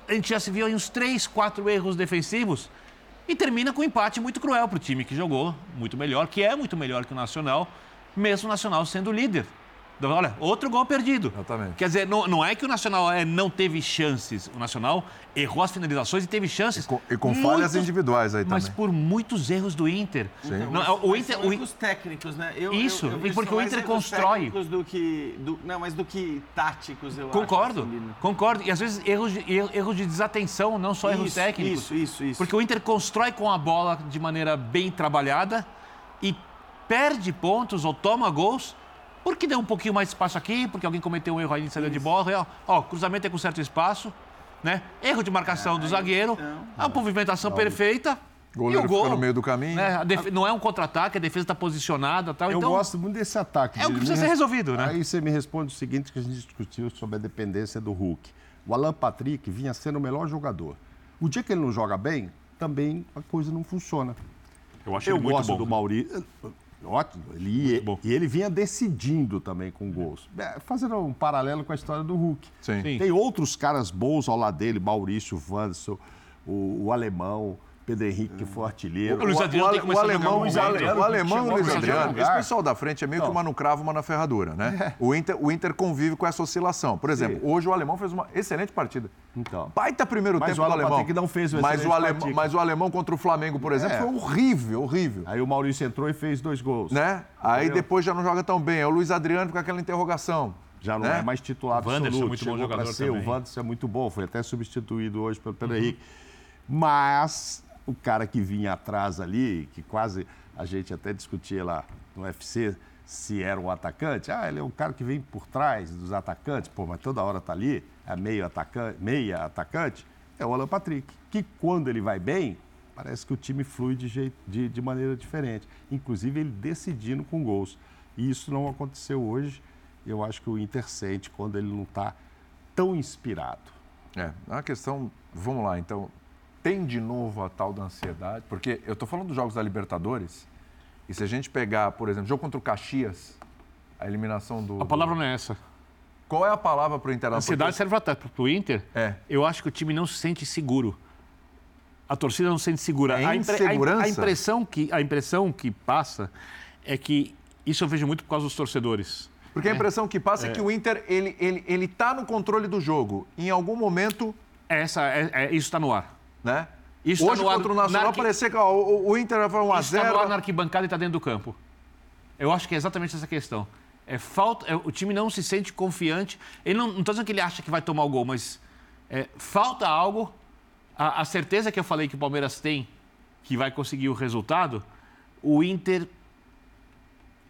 a gente já se viu em uns três, quatro erros defensivos e termina com um empate muito cruel para o time que jogou muito melhor, que é muito melhor que o Nacional, mesmo o Nacional sendo líder. Olha, outro gol perdido. Exatamente. Quer dizer, não, não é que o Nacional é, não teve chances. O Nacional errou as finalizações e teve chances. E com, e com muitos, falhas individuais aí também. Mas por muitos erros do Inter. Sim. Então, não, o Inter, o erros técnicos, né? Eu, Isso, eu, eu porque o Inter constrói. Do que, do, não, mas do que táticos, eu concordo, acho. Concordo, concordo. E às vezes erros de, erros de desatenção, não só isso, erros técnicos. Isso, isso, isso. Porque o Inter constrói com a bola de maneira bem trabalhada e perde pontos ou toma gols porque deu um pouquinho mais de espaço aqui, porque alguém cometeu um erro aí em saída de bola. Ó, ó, cruzamento é com certo espaço, né? Erro de marcação do zagueiro, então, a movimentação não, perfeita. Goleiro e o gol, no meio do caminho. Né? Def... Não é um contra-ataque, a defesa está posicionada tal. Eu então, gosto muito desse ataque. É o que precisa ser resolvido, né? Aí você me responde o seguinte que a gente discutiu sobre a dependência do Hulk. O Alan Patrick vinha sendo o melhor jogador. O dia que ele não joga bem, também a coisa não funciona. Eu acho Eu ele muito gosto bom. do Maurício. Ótimo. Ele, e ele vinha decidindo também com gols. É, fazendo um paralelo com a história do Hulk. Sim. Sim. Tem outros caras bons ao lado dele, Maurício, Wanderson, o, o Alemão, Pedro Henrique, que foi artilheiro. O Luiz Adriano o, tem que começar o alemão, a o, Adriano, o alemão e o Luiz Adriano. Esse pessoal da frente é meio que uma no cravo, uma na ferradura, né? É. O, Inter, o Inter convive com essa oscilação. Por exemplo, Sim. hoje o alemão fez uma excelente partida. Então. Baita primeiro Mas tempo o do alemão. Patrick não fez uma mas o, alemão, mas o alemão contra o Flamengo, por exemplo, É. foi horrível, horrível. Aí o Maurício entrou e fez dois gols. Né? Aí Entendeu? depois já não joga tão bem. É o Luiz Adriano com aquela interrogação. Já não né? é mais titular O Wanderson absoluto. é muito bom jogador ser. também. O Wanderson é muito bom, foi até substituído hoje pelo Uhum. Pedro Henrique. Mas o cara que vinha atrás ali, que quase a gente até discutia lá no UFC se era um atacante. Ah, ele é um cara que vem por trás dos atacantes. Pô, mas toda hora tá ali, é meio atacante, meia atacante. É o Alan Patrick, que quando ele vai bem, parece que o time flui de, jeito, de, de maneira diferente. Inclusive ele decidindo com gols. E isso não aconteceu hoje. Eu acho que o Inter sente quando ele não está tão inspirado. É, é uma questão. Vamos lá, então. Tem de novo a tal da ansiedade? Porque eu estou falando dos jogos da Libertadores. E se a gente pegar, por exemplo, jogo contra o Caxias, a eliminação do. A palavra não é essa. Qual é a palavra para o Internacional? Ansiedade serve para o Inter. É. Eu acho que o time não se sente seguro. A torcida não se sente segura. É a, impre- a, impressão que, a impressão que passa é que isso eu vejo muito por causa dos torcedores. Porque a impressão que passa é, É. que o Inter, ele, ele, ele tá no controle do jogo. Em algum momento, Essa, é, é- isso está no ar. Né? Isso tá Hoje no ar- contra o Nacional na arqui- parecia que ó, o, o Inter foi 1 a Isso está no 0 ar na arquibancada e está dentro do campo. Eu acho que é exatamente essa questão. É falta, é, o time não se sente confiante. Ele não estou dizendo que ele acha que vai tomar o gol, mas é, falta algo. A, a certeza que eu falei que o Palmeiras tem que vai conseguir o resultado, o Inter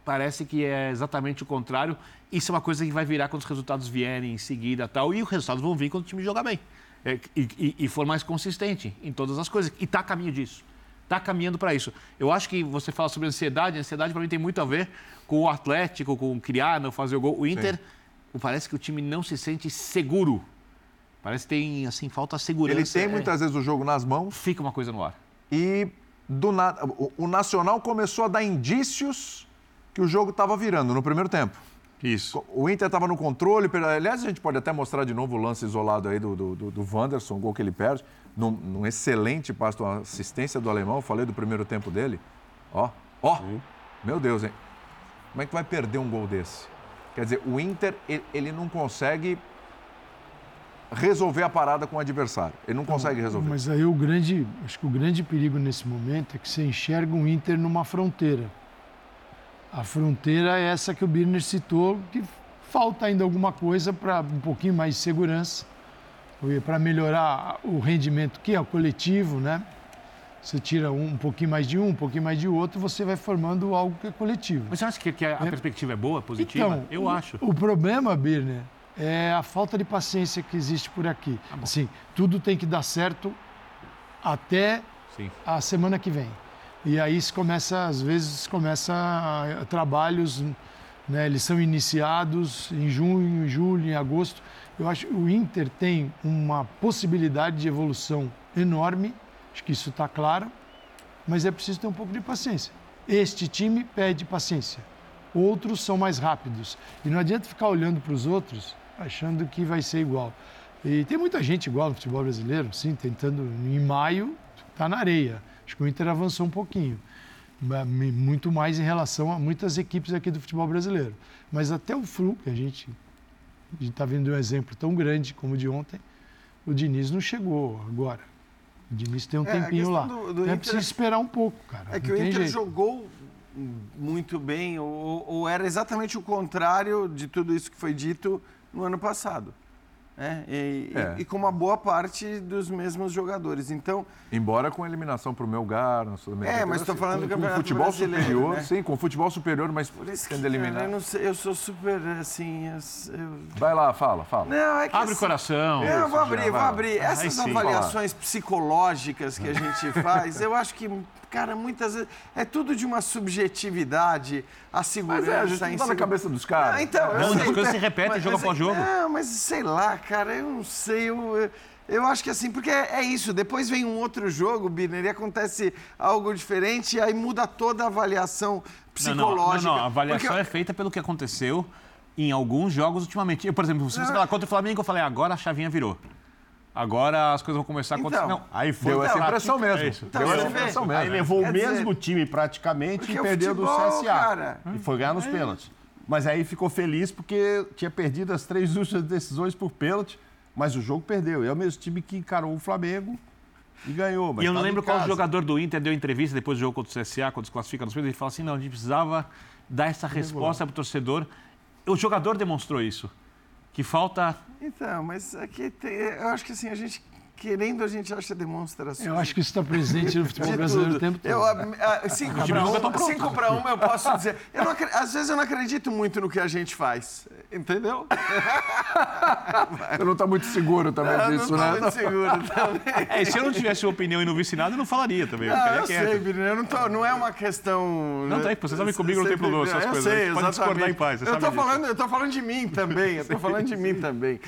parece que é exatamente o contrário. Isso é uma coisa que vai virar quando os resultados vierem em seguida tal. E os resultados vão vir quando o time jogar bem. É, e, e- for mais consistente em todas as coisas. E está a caminho disso. Está caminhando para isso. Eu acho que você fala sobre ansiedade. A ansiedade, para mim, tem muito a ver com o Atlético, com criar, não fazer o gol. O Inter, parece que o time não se sente seguro. Parece que tem, assim, falta segurança. Ele tem É, muitas vezes o jogo nas mãos. Fica uma coisa no ar. E do o, o Nacional começou a dar indícios que o jogo estava virando no primeiro tempo. Isso. O Inter estava no controle. Aliás, a gente pode até mostrar de novo o lance isolado aí do, do, do, do Wanderson, o gol que ele perde. Num, num excelente passo, uma assistência do alemão. Eu falei do primeiro tempo dele. Ó, ó. Meu Deus, hein? Como é que vai perder um gol desse? Quer dizer, o Inter, ele, ele não consegue resolver a parada com o adversário. Ele não consegue resolver. Mas aí o grande, acho que o grande perigo nesse momento é que você enxerga um Inter numa fronteira. A fronteira é essa que o Birner citou, que falta ainda alguma coisa para um pouquinho mais de segurança, para melhorar o rendimento que é o coletivo, né? Você tira um, um, pouquinho mais de um, um pouquinho mais de outro, você vai formando algo que é coletivo. Mas você acha que, que a, é. perspectiva é boa, positiva? Então, Eu o, acho. O problema, Birner, é a falta de paciência que existe por aqui. Ah, assim, tudo tem que dar certo até Sim. a semana que vem. E aí se começa, às vezes, começa a, trabalhos, né, eles são iniciados em junho, em julho, em agosto. Eu acho que o Inter tem uma possibilidade de evolução enorme, acho que isso está claro, mas é preciso ter um pouco de paciência. Este time pede paciência, outros são mais rápidos. E não adianta ficar olhando para os outros achando que vai ser igual. E tem muita gente igual no futebol brasileiro, sim, tentando. Em maio, está na areia. Acho que o Inter avançou um pouquinho. Muito mais em relação a muitas equipes aqui do futebol brasileiro. Mas até o Flu, que a gente está vendo um exemplo tão grande como o de ontem, o Diniz não chegou agora. O Diniz tem um é, tempinho lá. Do, do é Inter... preciso esperar um pouco, cara. É que o Inter jeito. jogou muito bem, ou, ou, era exatamente o contrário de tudo isso que foi dito no ano passado. Né? E, é. e, e, com uma boa parte dos mesmos jogadores. Então, Embora com eliminação para o Melgar, no sul É, mas estou falando com, do Campeonato com futebol superior, né? sim, com futebol superior, mas Por isso sendo eliminado. Eu, sei, eu, sou super assim. Eu... Vai lá, fala, fala. Não, é Abre assim, o coração. Não, eu vou abrir, vou abrir. Essas avaliações psicológicas que a gente faz, eu acho que cara, muitas vezes é tudo de uma subjetividade, a segurança. Mas é, a gente não tá na cabeça dos caras. Ah, então, não, as coisas se repetem jogo após jogo. Não, mas sei lá, cara, eu não sei, eu, eu acho que assim, porque é, é isso, depois vem um outro jogo, Birner, e acontece algo diferente, e aí muda toda a avaliação psicológica. Não, não, não a avaliação porque... é feita pelo que aconteceu em alguns jogos ultimamente. Eu, por exemplo, se você falar contra o Flamengo, eu falei, agora a chavinha virou agora as coisas vão começar a acontecer. Então, não, aí foi deu essa impressão mesmo. É então, deu essa impressão mesmo. Aí levou o mesmo dizer, time praticamente e perdeu futebol, do CSA. Cara, e foi ganhar nos é. pênaltis. Mas aí ficou feliz porque tinha perdido as três últimas decisões por pênalti, mas o jogo perdeu. E é o mesmo time que encarou o Flamengo e ganhou. e eu não lembro qual jogador do Inter deu entrevista depois do jogo contra o CSA, quando se classifica nos pênaltis, ele fala assim, não, a gente precisava dar essa resposta para o torcedor. O jogador demonstrou isso que falta. Então, mas aqui tem, eu acho que assim, a gente querendo, a gente acha demonstrações. Eu acho que isso está presente no futebol brasileiro o tempo todo. Eu, a, a, cinco para uma, cinco para uma, eu posso dizer. Eu não, às vezes eu não acredito muito no que a gente faz. Entendeu? Você não está muito seguro também não, disso, não né? Não muito seguro também. É, se eu não tivesse opinião e não visse nada, eu não falaria também. Eu, eu sei, eu não, tô, não é uma questão... Não, tá aí, você sabe comigo, não tem problema essas eu coisas. Sei, pode discordar em paz, eu tô, falando, eu tô falando de mim também, eu tô falando de mim também.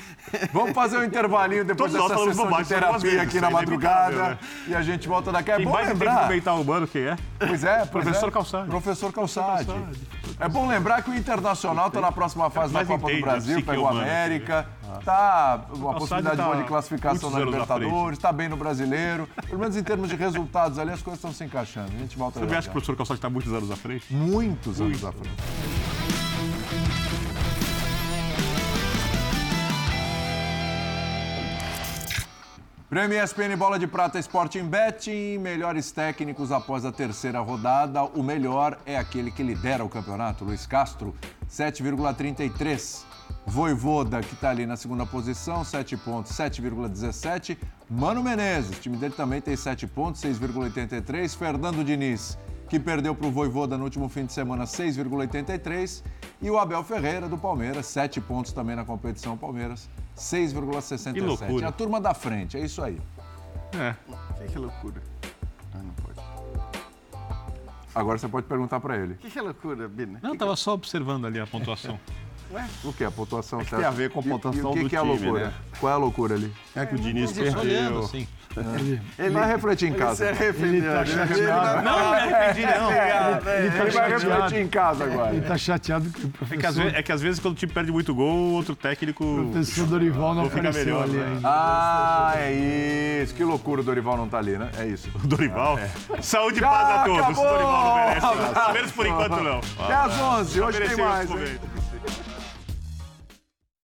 Vamos fazer um intervalinho depois Todos dessa sessão de terapia aqui na madrugada. Né? E a gente volta daqui. É quem bom vai lembrar... Quem o humano, quem é? Pois é, pois Professor é. Calçade. Professor Calçade. É bom lembrar que o Internacional está na próxima fase da Copa do Brasil, pegou o América. Tá uma possibilidade tá boa de classificação na Libertadores, está bem no Brasileiro. Pelo menos em termos de resultados ali, as coisas estão se encaixando. A gente volta Você acha que o professor Calçade está muitos anos à frente? Muitos anos à frente. Prêmio ESPN Bola de Prata Sporting Betting, melhores técnicos após a terceira rodada. O melhor é aquele que lidera o campeonato, Luiz Castro, 7,33. Voivoda, que está ali na segunda posição, 7 pontos, 7,17. Mano Menezes, o time dele também tem 7 pontos, 6,83. Fernando Diniz, que perdeu para o Voivoda no último fim de semana, 6,83. E o Abel Ferreira, do Palmeiras, 7 pontos também na competição Palmeiras, 6,67. A turma da frente, é isso aí. É. Que, que loucura. Ah, não pode. Agora você pode perguntar para ele. Que, que loucura, Bina? Não, estava só observando ali a pontuação. Ué? O que? A pontuação? É que tem a ver com a pontuação e, e o que do que é a loucura? Né? Qual é a loucura ali? É que o Diniz perdeu. Sim. Ele, ele vai refletir em casa. Ele, tá chateado. Não, não me arrependi, não. Ele, ele vai refletir em casa agora. Ele tá chateado que o professor... É que, às vezes, é que às vezes quando o time perde muito gol, outro técnico... O professor Dorival não fica melhor, ali ainda. Ah, é isso. Que loucura o Dorival não tá ali, né? É isso. O Dorival? É. Saúde e paz a todos. O Dorival não merece. Menos por enquanto, não. Até às 11. Hoje tem mais, Thank you.